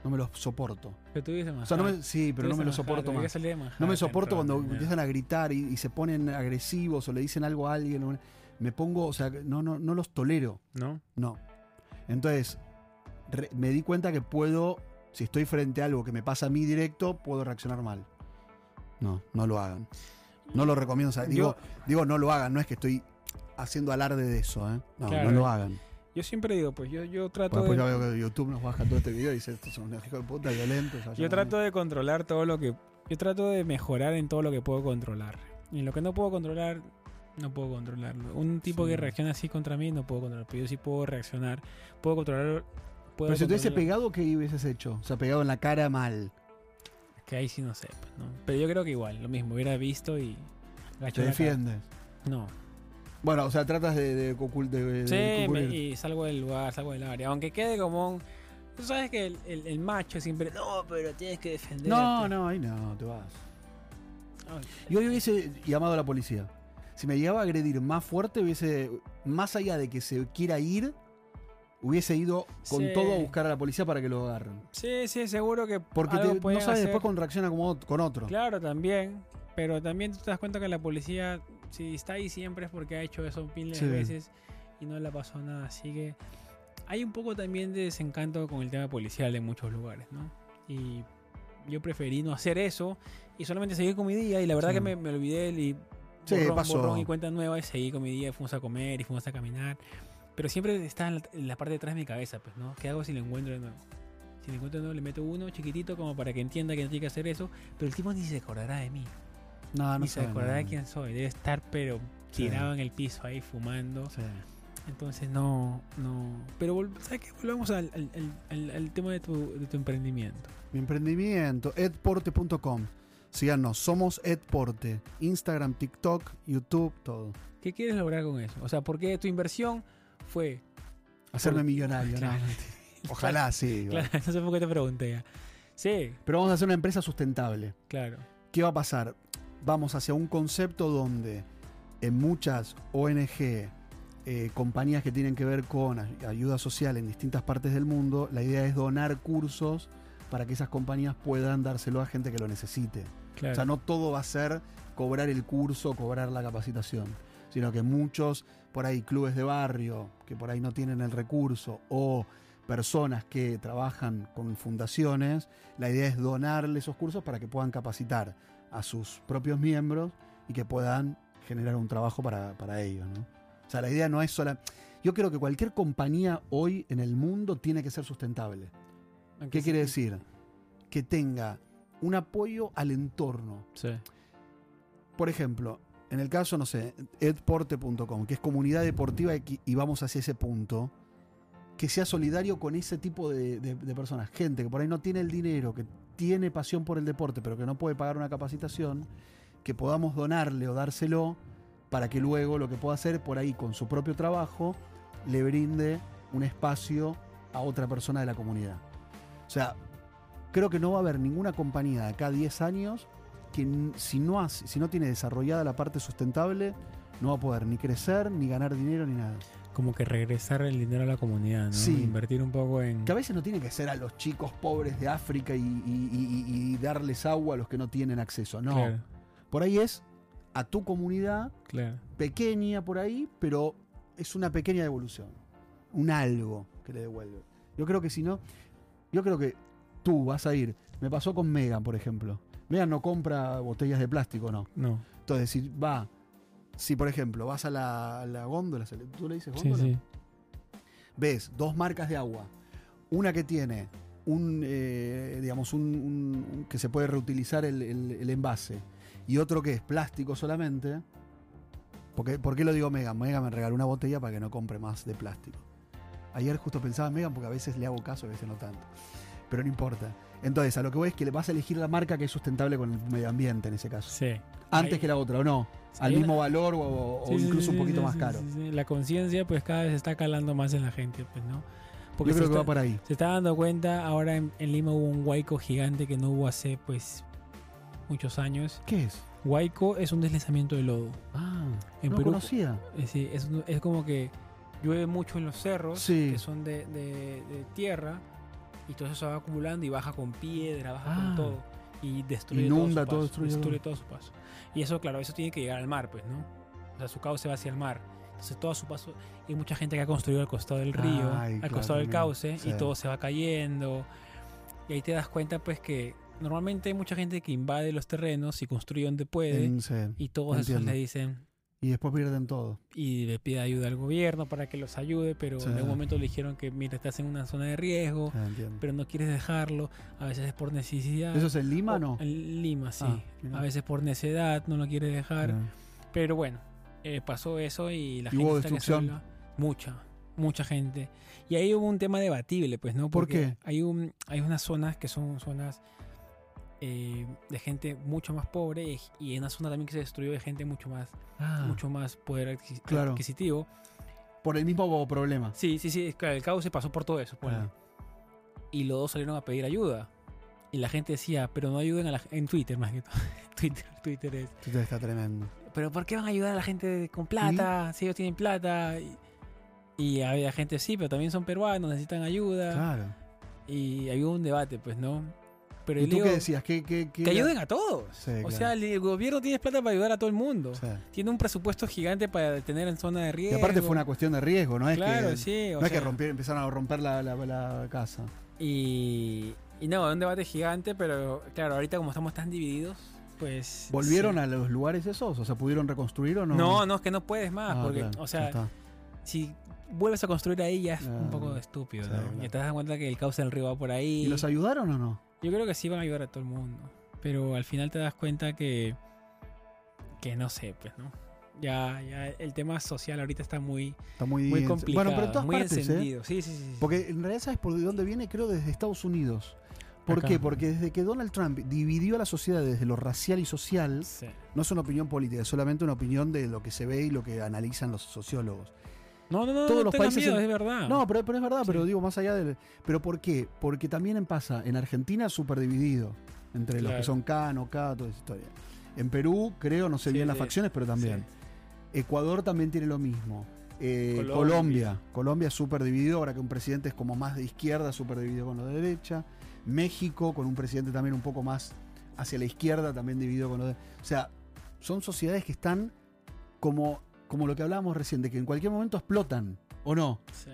No me lo soporto. Pero tú vives en O sea, no me, sí, pero no me lo vives en soporto más. salir de No me soporto cuando empiezan a gritar y, y se ponen agresivos o le dicen algo a alguien. Me pongo, o sea, no, no, no los tolero. ¿No? No. Entonces, re- me di cuenta que puedo, si estoy frente a algo que me pasa a mí directo, puedo reaccionar mal. No, no lo hagan. No lo recomiendo. o sea, digo, digo, no lo hagan, no es que estoy haciendo alarde de eso, ¿eh? No, Claro. no lo hagan. Yo siempre digo, pues yo, yo trato después de, ya veo que YouTube nos baja todo este video y dice, estos son unos hijos de puta violentos. allá yo no". trato de controlar todo lo que yo trato de mejorar en todo lo que puedo controlar. Y en lo que no puedo controlar, no puedo controlarlo. Un tipo Sí. que reacciona así contra mí no puedo controlar, pero yo sí puedo reaccionar, puedo controlar puedo Pero si te hubiese pegado, ¿qué hubieses hecho? O sea, pegado en la cara mal. que ahí sí no sé, pues, ¿no? Pero yo creo que igual, lo mismo, hubiera visto y Te defiendes. No. Bueno, o sea, tratas de, de, de- de Sí, me- y salgo del lugar, salgo del área. Aunque quede como un. Tú sabes que el, el- el macho siempre. No, pero tienes que defender. No, no, ahí no, te vas. Yo hubiese llamado a la policía. Si me llegaba a agredir más fuerte, hubiese, más allá de que se quiera ir, hubiese ido con Sí. todo a buscar a la policía para que lo agarren. Sí, sí, seguro que. Porque algo te- no sabes hacer. después cómo reacciona como con otro. Claro, también. Pero también tú te das cuenta que la policía, si está ahí siempre es porque ha hecho eso miles Sí. de veces y no le pasado nada. Así que hay un poco también de desencanto con el tema policial en muchos lugares, ¿no? Y yo preferí no hacer eso y solamente seguir con mi día. Y la verdad Sí. que me, me olvidé y Sí, borrón, pasó. borrón y cuenta nueva y seguí con mi día. Fuimos a comer y fuimos a caminar. Pero siempre está en la, en la parte de atrás de mi cabeza, pues, ¿no? ¿Qué hago si lo encuentro de nuevo? Si lo encuentro de nuevo, le meto uno chiquitito como para que entienda que no tiene que hacer eso. Pero el tipo ni se acordará de mí. No, no ni se acordará de nada. quién soy. Debe estar, pero Sí. tirado en el piso ahí fumando. Sí. Entonces, no, no. Pero, ¿sabes qué? Volvamos al, al- al- al- al tema de tu, de tu emprendimiento. Mi emprendimiento, edporte.com. Síganos, somos Edporte. Instagram, TikTok, YouTube, todo. ¿Qué quieres lograr con eso? O sea, porque tu inversión fue. Hacerme Por- millonario, Claro. ¿no? Ojalá sí. Claro, no sé por qué te pregunté. ya. Sí, pero vamos a hacer una empresa sustentable. claro. ¿Qué va a pasar? Vamos hacia un concepto donde en muchas ONG, eh, compañías que tienen que ver con ay- ayuda social en distintas partes del mundo, la idea es donar cursos para que esas compañías puedan dárselo a gente que lo necesite. claro. O sea, no todo va a ser cobrar el curso, cobrar la capacitación, sino que muchos, por ahí, clubes de barrio que por ahí no tienen el recurso o personas que trabajan con fundaciones, la idea es donarle esos cursos para que puedan capacitar a sus propios miembros y que puedan generar un trabajo para, para ellos. ¿no? O sea, la idea no es sola... Yo creo que cualquier compañía hoy en el mundo tiene que ser sustentable. ¿Qué quiere decir? Que tenga un apoyo al entorno. Sí. Por ejemplo, en el caso, no sé, edporte.com, que es comunidad deportiva y y vamos hacia ese punto, que sea solidario con ese tipo de, de- de personas. Gente que por ahí no tiene el dinero, que tiene pasión por el deporte, pero que no puede pagar una capacitación, que podamos donarle o dárselo para que luego lo que pueda hacer por ahí con su propio trabajo le brinde un espacio a otra persona de la comunidad. O sea, creo que no va a haber ninguna compañía de acá a 10 años que si no, hace- si no tiene desarrollada la parte sustentable, no va a poder ni crecer, ni ganar dinero, ni nada. Como que regresar el dinero a la comunidad, ¿no? Sí. Invertir un poco en. Que a veces no tiene que ser a los chicos pobres de África y, y- y- y- y darles agua a los que no tienen acceso. No. Claro, Por ahí es a tu comunidad, claro. pequeña por ahí, pero es una pequeña devolución. Un algo que le devuelve. Yo creo que si no, yo creo que tú vas a ir. Me pasó con Megan, por ejemplo. Megan no compra botellas de plástico, no. No. Entonces, si va, si por ejemplo vas a la, a la góndola, ¿se le- ¿tú le dices Sí, góndola? sí. Ves dos marcas de agua. Una que tiene un, eh, digamos, un, un- un- que se puede reutilizar el, el- el envase. Y otro que es plástico solamente. Porque, ¿Por qué lo digo Megan? Megan me regaló una botella para que no compre más de plástico. Ayer justo pensaba en Megan porque a veces le hago caso, a veces no tanto. Pero no importa. Entonces, a lo que voy es que le vas a elegir la marca que es sustentable con el medio ambiente en ese caso. Sí. Antes Ahí- que la otra, ¿o no? Sí, Al mismo valor o, o Sí, sí, incluso un poquito más caro. La conciencia, pues cada vez está calando más en la gente, pues, ¿no? Yo se creo que está, va por ahí. se está dando cuenta, ahora en, en Lima hubo un huaico gigante que no hubo hace, pues, muchos años. ¿Qué es? Huaico es un deslizamiento de lodo. Ah, En no Perú- conocía. Es, decir, es, es como que llueve mucho en los cerros, Sí. que son de, de- de tierra, y todo eso se va acumulando y baja con piedra, baja Ah. con todo. Y destruye Inunda todo, todo, su paso, destruye destruye todo. todo su paso. Y eso, claro, eso tiene que llegar al mar, pues, ¿no? O sea, su cauce va hacia el mar. Entonces, todo su paso. Y hay mucha gente que ha construido al costado del río, Ay, al claro, costado del cauce, Sí. y todo se va cayendo. Y ahí te das cuenta, pues, que normalmente hay mucha gente que invade los terrenos y construye donde puede. Sí. y todos esos le dicen, Y después pierden todo. y le pide ayuda al gobierno para que los ayude, pero Sí. en algún momento le dijeron que mira, estás en una zona de riesgo, Sí, entiendo. pero no quieres dejarlo, a veces es por necesidad. ¿Eso es en Lima o no? En Lima, sí. Ah, a veces por necedad no lo quiere dejar, Ah. pero bueno, eh, pasó eso y la ¿Y gente hubo está destrucción? habla. Mucha, mucha gente. Y ahí hubo un tema debatible, pues, ¿no? ¿Por Porque qué? Hay, un, hay unas zonas que son zonas eh, de gente mucho más pobre y, en una zona también que se destruyó de gente mucho más Ah, mucho más poder adquis- Claro. adquisitivo. Por el mismo problema. Sí, sí, sí, el cauce pasó por todo eso. pues. Ah. Y los dos salieron a pedir ayuda. Y la gente decía, pero no ayuden a la en Twitter más que todo. Twitter, Twitter es. Twitter está tremendo. Pero ¿por qué van a ayudar a la gente con plata? Si ellos tienen plata. Y, y había gente, sí, pero también son peruanos, necesitan ayuda. Claro. Y había un debate, pues, ¿no? Pero ¿Y tú digo, qué decías? ¿Qué, qué, qué que ayuden a todos. Sí, o claro. sea, el, gobierno tiene plata para ayudar a todo el mundo. Sí. Tiene un presupuesto gigante para detener en zona de Y riesgo. aparte fue una cuestión de riesgo, ¿no? Es claro, que, sí. no es que sea, romper, empezaron a romper la, la- la casa. Y, y no, un debate gigante, pero claro, ahorita como estamos tan divididos, pues... ¿Volvieron sí. a los lugares esos? O sea, ¿pudieron reconstruir o no? No, no, es que no puedes más, Ah, porque, claro, o sea, si vuelves a construir ahí ya es un Ah, poco estúpido, ¿no? claro. Ya te das cuenta que el cauce del río va por ahí. ¿Y los ayudaron o no? Yo creo que sí van a ayudar a todo el mundo, pero al final te das cuenta que... Que no sé, pues, ¿no? Ya, ya el tema social ahorita está muy, Está muy, complicado, Bueno, pero en todas muy partes, ¿eh? encendido. Sí, sí, sí. sí. Porque en realidad, ¿sabes por dónde viene? Creo desde Estados Unidos. ¿Por Acá. qué? Porque desde que Donald Trump dividió a la sociedad desde lo racial y social, Sí. no es una opinión política, es solamente una opinión de lo que se ve y lo que analizan los sociólogos. No, no, no, Todos no los países miedo, en- es verdad. No, pero, pero es verdad, Sí. pero digo, más allá del. ¿Pero por qué? Porque también pasa, en Argentina súper dividido entre los Claro. que son K, no K, toda esa historia. En Perú, creo, no sé Sí, bien las sí. facciones, pero también. Ecuador también tiene lo mismo. Eh, Colombia. Colombia. Colombia súper dividido, ahora que un presidente es como más de izquierda, súper dividido con lo de derecha. México, con un presidente también un poco más hacia la izquierda, también dividido con lo de. O sea, son sociedades que están como, como lo que hablábamos recién, de que en cualquier momento explotan, ¿o no? Sí.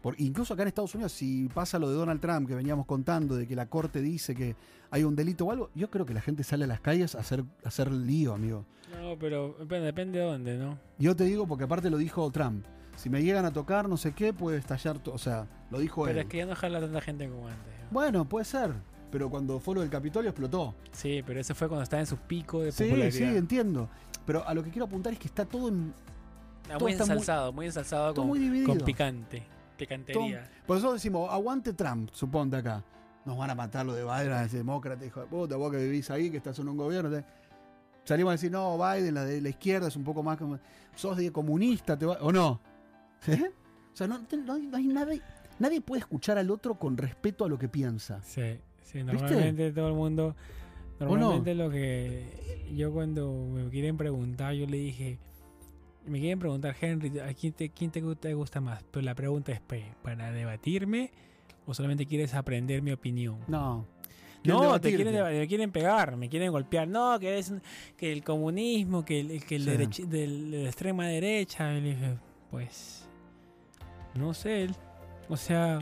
Por, incluso acá en Estados Unidos, si pasa lo de Donald Trump que veníamos contando, de que la corte dice que hay un delito o algo, yo creo que la gente sale a las calles a hacer, a hacer lío, amigo. No, pero depende, depende de dónde, ¿no? Yo te digo porque aparte lo dijo Trump. Si me llegan a tocar, no sé qué, puede estallar todo. O sea, lo dijo Pero él. es que ya no jala tanta gente como antes. ¿no? Bueno, puede ser. Pero cuando fue lo del Capitolio explotó. Sí, pero ese fue cuando estaba en su pico de Sí, popularidad. sí, entiendo. Pero a lo que quiero apuntar es que está todo en. Ah, todo muy está ensalzado, muy, ensalzado todo con, muy dividido. con picante. Picantería. Por eso decimos, aguante Trump, suponte acá. Nos van a matar lo de Biden, ese demócrata, hijo de puta, vos que vivís ahí, que estás en un gobierno. Salimos a decir, no, Biden, la de la izquierda es un poco más como. Sos de comunista, te va... ¿o no? ¿Eh? O sea, no, hay, no hay nada. Nadie puede escuchar al otro con respeto a lo que piensa. Sí, sí, normalmente todo el mundo. No? Normalmente lo que. Yo cuando me quieren preguntar, yo le dije. Me quieren preguntar, Henry, ¿a quién te, quién te, te gusta más? Pero la pregunta es: ¿pe- ¿para debatirme o solamente quieres aprender mi opinión? No. No, te quieren, me quieren pegar, me quieren golpear. No, que es que el comunismo, que el, que el Sí. del- de la extrema derecha. Y le dije, pues, no sé. O sea,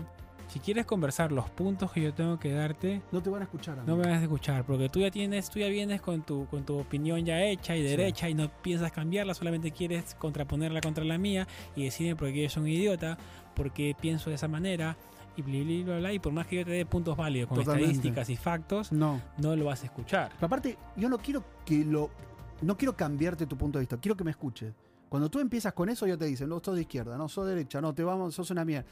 si quieres conversar los puntos que yo tengo que darte, No te van a escuchar. no me vas a escuchar, porque tú ya tienes, tú ya vienes con tu, con tu opinión ya hecha y Sí. derecha y no piensas cambiarla, solamente quieres contraponerla contra la mía y decirme porque yo soy un idiota, porque pienso de esa manera y bla, bla, bla, bla, y por más que yo te dé puntos válidos con Totalmente. estadísticas y factos, No. no lo vas a escuchar. Pero aparte, yo no quiero que lo. No quiero cambiarte tu punto de vista, quiero que me escuches. Cuando tú empiezas con eso, ya te dicen, no, sos de izquierda, no, sos de derecha, no, te vamos, sos una mierda.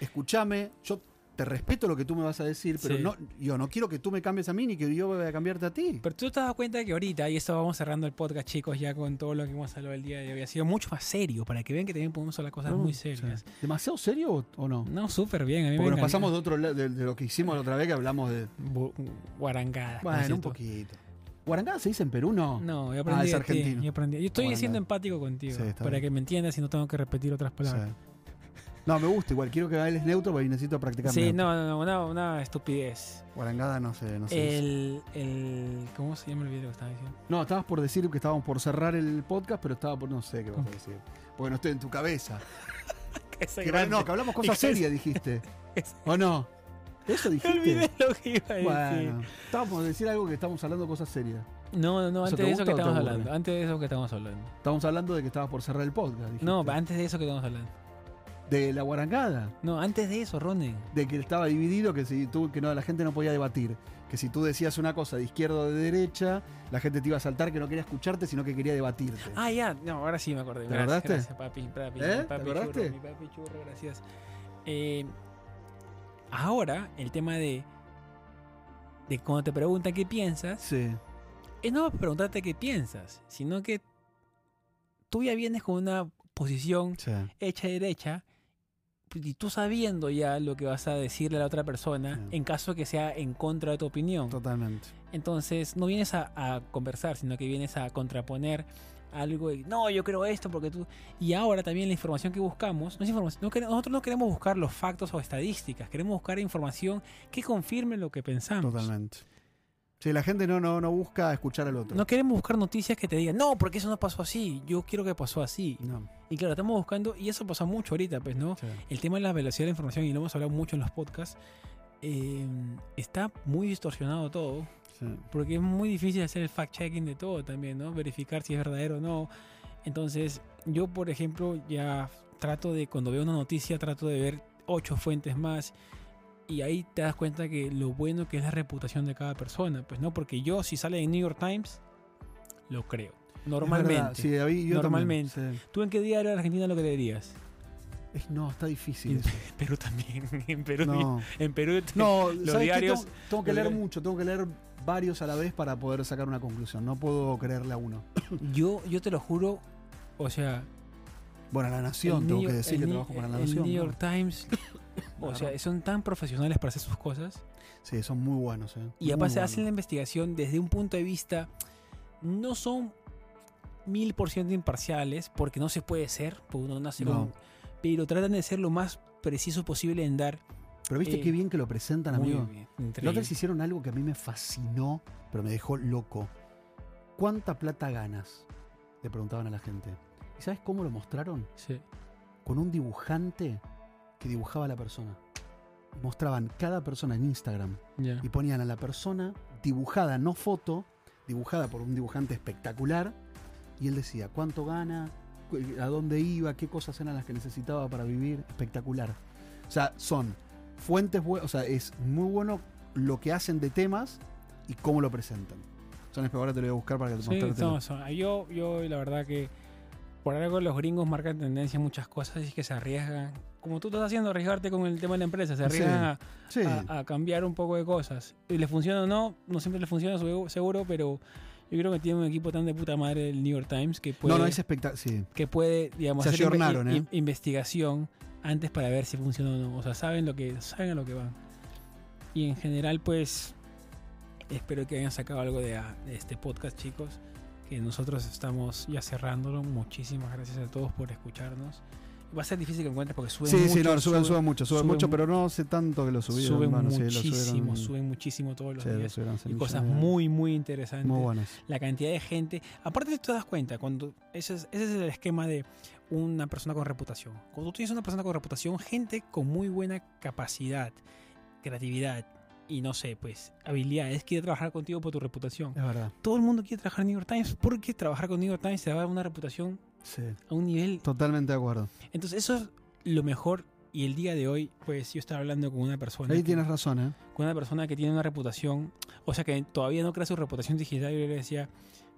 Escúchame, yo te respeto lo que tú me vas a decir, pero Sí. no, yo no quiero que tú me cambies a mí ni que yo vaya a cambiarte a ti. Pero tú te das cuenta que ahorita, y esto vamos cerrando el podcast, chicos, ya con todo lo que hemos hablado el día de hoy, ha sido mucho más serio, para que vean que también podemos hablar cosas No, muy serias. ¿Demasiado serio o, no? No, súper bien. A mí Porque me nos pasamos de otro de, de lo que hicimos la otra vez que hablamos de. Como Bueno, un poquito. ¿Guarangada se dice en Perú? No. No, yo Ah, aprendí es de ti, argentino. Yo, aprendí. Yo estoy Guarangada. siendo empático contigo, Sí, para bien. que me entiendas y no tengo que repetir otras palabras. No, me gusta igual. Quiero que bailes neutro porque necesito practicar. Sí, neutro. no, no, no, una, una estupidez. Guarangada no sé, no sé. El, el. ¿Cómo se llama el video que estaba diciendo? No, estabas por decir que estábamos por cerrar el podcast, pero estaba por no sé qué vas a decir. Porque no estoy en tu cabeza. Ese Que, grande. no, que hablamos cosas serias, dijiste. ¿O no? ¿Eso Me olvidé dijiste? lo que iba a decir. Bueno, estábamos por decir algo que estamos hablando cosas serias. No, no, no, ¿Eso antes te de eso que estamos hablando. Antes de eso que estamos hablando. Estamos hablando de que estabas por cerrar el podcast. dijiste. No, antes de eso que estamos hablando. De la guarangada. No, antes de eso, Ronen. De que estaba dividido, que si tú, que no, la gente no podía debatir. Que si tú decías una cosa de izquierda o de derecha, la gente te iba a saltar que no quería escucharte, sino que quería debatirte. Ah, ya, no, ahora sí me acordé. ¿Te Gracias, acordaste? Gracias, papi, papi, ¿Eh? mi ¿Te papi acordaste? churro, mi papi churro, gracias. Eh, ahora, el tema de, de cuando te preguntan qué piensas, Sí. es no preguntarte qué piensas, sino que tú ya vienes con una posición sí. hecha derecha y tú sabiendo ya lo que vas a decirle a la otra persona en caso que sea en contra de tu opinión. Totalmente. Entonces no vienes a, a conversar, sino que vienes a contraponer algo y no, yo creo esto porque tú... Y ahora también la información que buscamos, no es información, no nosotros no queremos buscar los factos o estadísticas, queremos buscar información que confirme lo que pensamos. Totalmente. Sí, la gente no, no, no busca escuchar al otro. No queremos buscar noticias que te digan, no, porque eso no pasó así, yo quiero que pasó así. No. Y claro, estamos buscando, y eso pasa mucho ahorita, pues, ¿no? Sí. El tema de la velocidad de la información, y lo hemos hablado mucho en los podcasts, eh, está muy distorsionado todo. Sí. Porque es muy difícil hacer el fact-checking de todo también, ¿no? Verificar si es verdadero o no. Entonces, yo, por ejemplo, ya trato de, cuando veo una noticia, trato de ver ocho fuentes más. Y ahí te das cuenta que lo bueno que es la reputación de cada persona, pues, ¿no? Porque yo, si sale en New York Times, lo creo. Normalmente. sí, David, yo Normalmente. también, sí. ¿Tú en qué diario de Argentina lo creerías? No, está difícil. En eso. Perú también. En Perú, No, en Perú no los diarios- Tengo, tengo que leer mucho, tengo que leer varios a la vez para poder sacar una conclusión. No puedo creerle a uno. Yo, yo te lo juro, o sea, Bueno, La Nación, el tengo New- que decir el que New- trabajo para La el Nación. New ¿no? York Times. O Claro. sea, son tan profesionales para hacer sus cosas. Sí, son muy buenos. eh. Y se buenos. hacen la investigación desde un punto de vista. No son mil por ciento imparciales, porque no se puede ser, porque uno nace No. con- Pero tratan de ser lo más preciso posible en dar. Pero viste eh, qué bien que lo presentan, amigo. bien, vez hicieron algo que a mí me fascinó, pero me dejó loco. ¿Cuánta plata ganas? Le preguntaban a la gente. ¿Y sabes cómo lo mostraron? Sí. Con un dibujante que dibujaba a la persona. Mostraban cada persona en Instagram y ponían a la persona dibujada, no foto, dibujada por un dibujante espectacular. Y él decía cuánto gana, a dónde iba, qué cosas eran las que necesitaba para vivir. Espectacular. O sea, son fuentes buenas, o sea, es muy bueno lo que hacen de temas y cómo lo presentan. Son ahora te lo voy a buscar para que te Sí, no, son- yo, yo la verdad que por algo los gringos marcan tendencia en muchas cosas y que se arriesgan. Como tú estás haciendo, arriesgarte con el tema de la empresa, se Sí. arriesgan a- Sí, a, a cambiar un poco de cosas. Y le funciona o no, no siempre le funciona segu- seguro, pero yo creo que tiene un equipo tan de puta madre el New York Times que puede, no, no, es espectacular. Sí, que puede digamos, Se hacer in- ¿eh? investigación antes para ver si funciona o no. O sea, saben lo que saben a lo que van. Y en general, pues, espero que hayan sacado algo de, de este podcast, chicos. Que nosotros estamos ya cerrándolo. Muchísimas gracias a todos por escucharnos. Va a ser difícil que encuentres porque suben sí, mucho, sí, no, suben, suben- mucho, suben, suben mucho, mu- pero no sé tanto que lo subieron. suben hermano, sí, lo muchísimo, subieron- suben muchísimo todos los sí, lo días. hace Y cosas muy, muy interesantes. muy buenas. La cantidad de gente. Aparte, te das cuenta, cuando ese es, ese es el esquema de una persona con reputación. Cuando tú tienes una persona con reputación, gente con muy buena capacidad, creatividad y no sé, pues, habilidades, quiere trabajar contigo por tu reputación. Es verdad. Todo el mundo quiere trabajar en New York Times porque trabajar con New York Times te va a dar una reputación Sí, a un nivel. totalmente de acuerdo. Entonces, eso es lo mejor. Y el día de hoy, pues, yo estaba hablando con una persona. Ahí que- tienes razón, ¿eh? con una persona que tiene una reputación, o sea, que todavía no crea su reputación digital, yo le decía,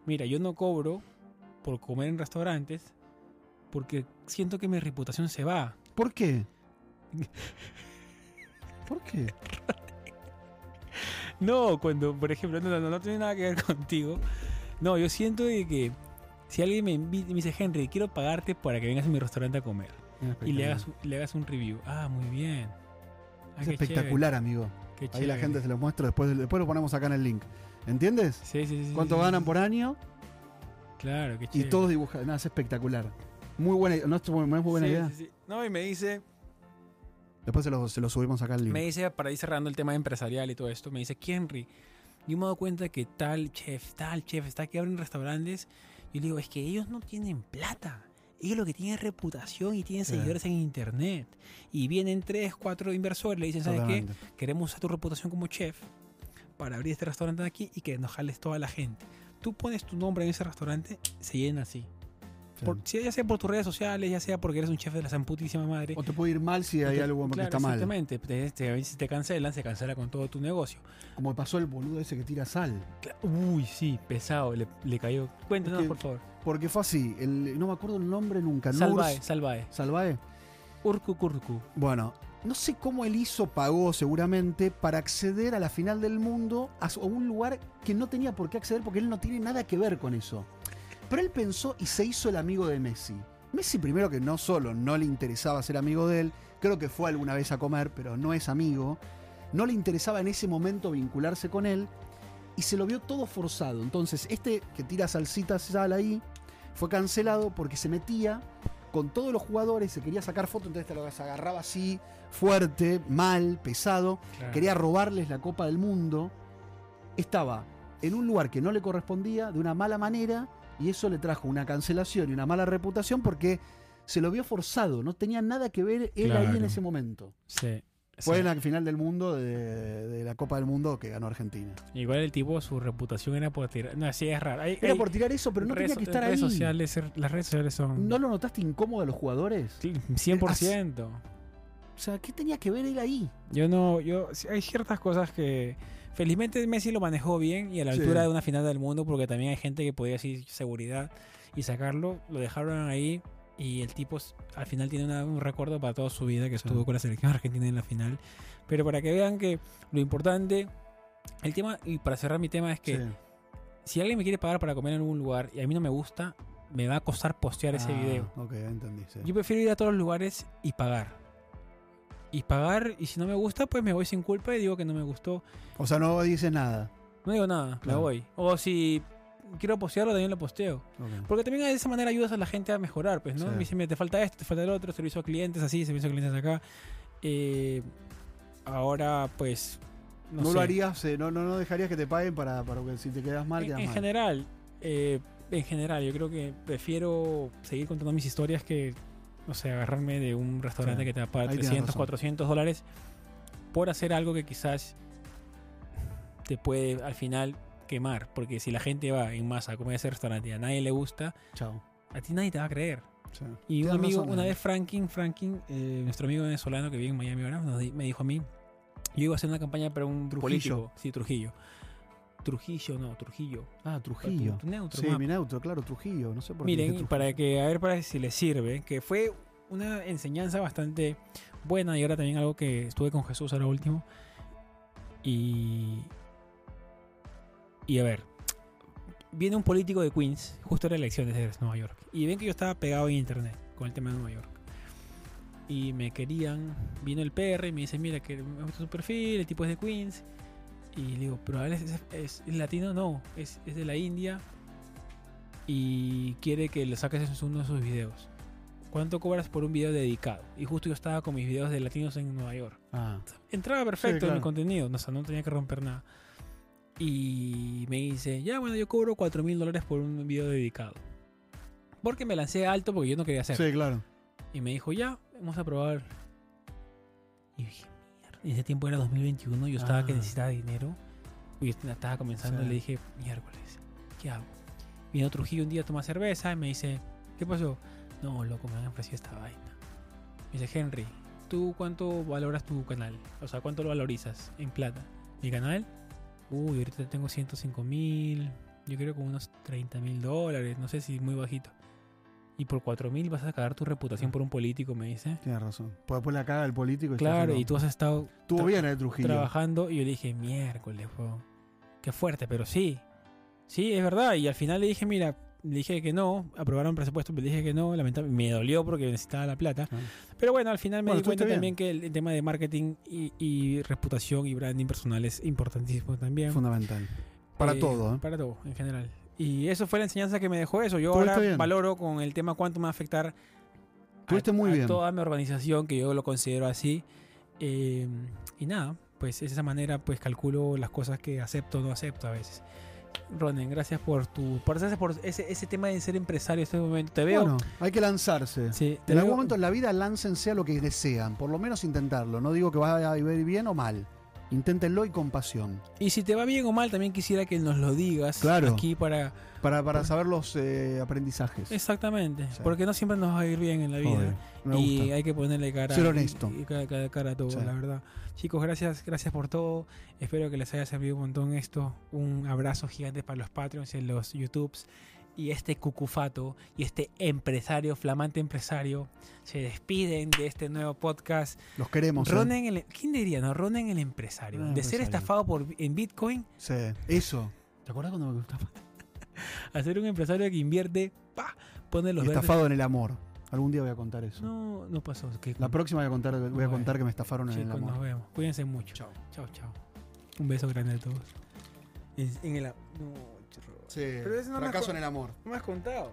mira, yo no cobro por comer en restaurantes porque siento que mi reputación se va. ¿Por qué? ¿Por qué? No, cuando, por ejemplo, no, no, no, no tiene nada que ver contigo. No, yo siento de que si alguien me, invi- me dice, Henry, quiero pagarte para que vengas a mi restaurante a comer y le hagas, le hagas un review. Ah, muy bien. Ah, Es qué espectacular, amigo. qué Ahí la gente se lo muestra, después, después lo ponemos acá en el link. ¿Entiendes? Sí, sí, sí, ¿Cuánto sí, ganan sí. por año? Claro, qué Y chévere. todos dibujan. No, es espectacular. Muy buena, no es, muy buena Sí, idea. No, y me dice, Después se lo, se lo subimos acá al link. Me dice, para ir cerrando el tema empresarial y todo esto, me dice, Henry, yo me he dado cuenta que tal chef, tal chef, está que abren restaurantes. Yo le digo, es que ellos no tienen plata. Ellos lo que tienen es reputación y tienen seguidores en internet. Y vienen tres, cuatro inversores, le dicen, ¿sabes qué? Queremos usar tu reputación como chef para abrir este restaurante de aquí y que nos jales toda la gente. Tú pones tu nombre en ese restaurante, se llena así. Por- ya sea por tus redes sociales, ya sea porque eres un chef de la zamputísima madre. O te puede ir mal si hay Te- algo que claro, está mal. Exactamente. Te, te- si te cancelan, se cancela con todo tu negocio. Como pasó el boludo ese que tira sal. Uy, sí, pesado, le, le cayó. Cuéntanos, Es que- por favor. Porque fue así. el- no me acuerdo el nombre nunca. Salvae, Nurs Salvae. Salvae. Urku Kurku. Bueno, no sé cómo él hizo, pagó seguramente para acceder a la final del mundo a un lugar que no tenía por qué acceder porque él no tiene nada que ver con eso. Pero él pensó y se hizo el amigo de Messi. Messi primero que no solo no le interesaba ser amigo de él, creo que fue alguna vez a comer, pero no es amigo. No le interesaba en ese momento vincularse con él y se lo vio todo forzado. Entonces, este que tira salsita sal ahí fue cancelado porque se metía con todos los jugadores, se quería sacar fotos, entonces te lo agarraba así, fuerte, mal, pesado, quería robarles la Copa del Mundo. Estaba en un lugar que no le correspondía, de una mala manera, y eso le trajo una cancelación y una mala reputación porque se lo vio forzado, no tenía nada que ver él ahí en ese momento. Sí. Fue sí. en la final del mundo, de, de la Copa del Mundo que ganó Argentina. Igual el tipo, su reputación era por tirar. No, sí, es raro. Hay- Era hay por tirar eso, pero no redes- tenía que estar ahí. sociales, er- las redes sociales son. ¿No lo notaste incómodo a los jugadores? Sí, 100%. O sea, ¿qué tenía que ver él ahí? Yo no, yo, hay ciertas cosas que felizmente Messi lo manejó bien y a la Sí. altura de una final del mundo porque también hay gente que podía decir seguridad y sacarlo, lo dejaron ahí y el tipo al final tiene una- un recuerdo para toda su vida que estuvo con la selección argentina en la final. Pero para que vean que lo importante, el tema, y para cerrar mi tema es que Sí. si alguien me quiere pagar para comer en algún lugar y a mí no me gusta, me va a costar postear ese Ah, video. Ok, entendí. sí. Yo prefiero ir a todos los lugares y pagar. Y pagar, y si no me gusta, pues me voy sin culpa y digo que no me gustó. O sea, no dices nada. No digo nada, Claro. me voy. O si quiero postearlo, también lo posteo. Ok. Porque también de esa manera ayudas a la gente a mejorar, pues, ¿no? Sí. Me dicen, "Mira, te falta esto, te falta el otro, servicio a clientes así, servicio a clientes acá. Eh, ahora, pues. No, No, lo sé. harías, eh, no, no, no dejarías que te paguen para, para que si te quedas mal, En, quedas en mal. general, eh, en general, yo creo que prefiero seguir contando mis historias que, no sé, agarrarme de un restaurante Sí. que te paga Ahí tienes 300, razón. 400 dólares por hacer algo que quizás te puede al final quemar. Porque si la gente va en masa a comer a ese restaurante y a nadie le gusta, Chao. a ti nadie te va a creer. Sí. Y un amigo, una vez Franklin, Franklin, eh, nuestro amigo venezolano que vive en Miami ahora, nos di- me dijo a mí, yo iba a hacer una campaña para un Trujillo. político. Sí, Trujillo. Trujillo, no, Trujillo. Ah, Trujillo. Tu- tu neutro, Sí, mapa. mi neutro, claro, Trujillo. No sé por qué. dije Miren, Trujillo. para que, a ver, para si les sirve, que fue una enseñanza bastante buena y ahora también algo que estuve con Jesús ahora último. Y. Y a ver, viene un político de Queens, justo era elecciones de Nueva York, y ven que yo estaba pegado en internet con el tema de Nueva York. Y me querían, vino el PR y me dice, mira, que me gusta su perfil, el tipo es de Queens. Y le digo, pero él es, es- es latino, no, es, es de la India y quiere que le saques en uno de sus videos. ¿Cuánto cobras por un video dedicado? Y justo yo estaba con mis videos de latinos en Nueva York. Ah, Entraba perfecto Sí, claro. en mi contenido, no, o sea, no tenía que romper nada. Y me dice, ya bueno, yo cobro 4 mil dólares por un video dedicado. Porque me lancé alto porque yo no quería hacer. sí, claro. Y me dijo, ya, vamos a probar. Y dije. En ese tiempo era 2021, yo estaba que Ah. necesitaba dinero. Y estaba comenzando Sí. y le dije, miércoles, ¿qué hago? Vino Trujillo un día a tomar cerveza y me dice, ¿qué pasó? No, loco, me han ofrecido esta vaina. Me dice, Henry, ¿tú cuánto valoras tu canal? O sea, ¿cuánto lo valorizas en plata? ¿Mi canal? Uy, ahorita tengo 105 mil, yo creo como unos 30 mil dólares, no sé si muy bajito. Y por 4 mil vas a cagar tu reputación por un político, me dice. Tienes razón. Pues después la caga el político. y Claro, y tú has estado Estuvo bien el Trujillo. trabajando y yo le dije, miércoles, weón. Qué fuerte, pero sí. Sí, es verdad. Y al final le dije, mira, le dije que no, aprobaron presupuesto, pero le dije que no, lamentablemente me dolió porque necesitaba la plata. Ah. Pero bueno, al final me Bueno, di cuenta también que el, el tema de marketing y, y reputación y branding personal es importantísimo también. Fundamental. Para Eh, todo, ¿eh? Para todo, en general. Y eso fue la enseñanza que me dejó eso. Yo ahora valoro con el tema cuánto me va a afectar a, Estuviste muy a bien. toda mi organización, que yo lo considero así. Eh, y nada, pues de esa manera pues calculo las cosas que acepto o no acepto a veces. Ronen, gracias por tu por, gracias por ese, ese tema de ser empresario en este momento. Te veo. Bueno, hay que lanzarse. sí, En veo- algún momento en la vida láncense a lo que desean, por lo menos intentarlo. No digo que vaya a ir bien o mal. Inténtenlo y con pasión. Y si te va bien o mal, también quisiera que nos lo digas Claro. aquí para. Para, para Por- saber los eh, aprendizajes. Exactamente. Sí. Porque no siempre nos va a ir bien en la vida. Y gusta. hay que ponerle cara Ser honesto. y, y cara, cara- cara a todo, Sí. la verdad. Chicos, gracias, gracias por todo. Espero que les haya servido un montón esto. Un abrazo gigante para los Patreons y los YouTubes. Y este cucufato y este empresario, flamante empresario, se despiden de este nuevo podcast. Los queremos. ¿eh? Ronen el, ¿Quién diría, no? Ronen el empresario. Ah, de ser estafado por, en Bitcoin Sí, eso. ¿Te acuerdas cuando me estafó? a ser un empresario que invierte, pa, pone los verdes. Estafado en el amor. Algún día voy a contar eso. No, no pasó. ¿Qué- La próxima voy a contar, voy a contar que me estafaron en el amor. nos vemos. Cuídense mucho. Chao. Chao, chao. Un beso grande a todos. En, en el... No. Sí, Pero no me fracaso acu- en el amor. No me has contado.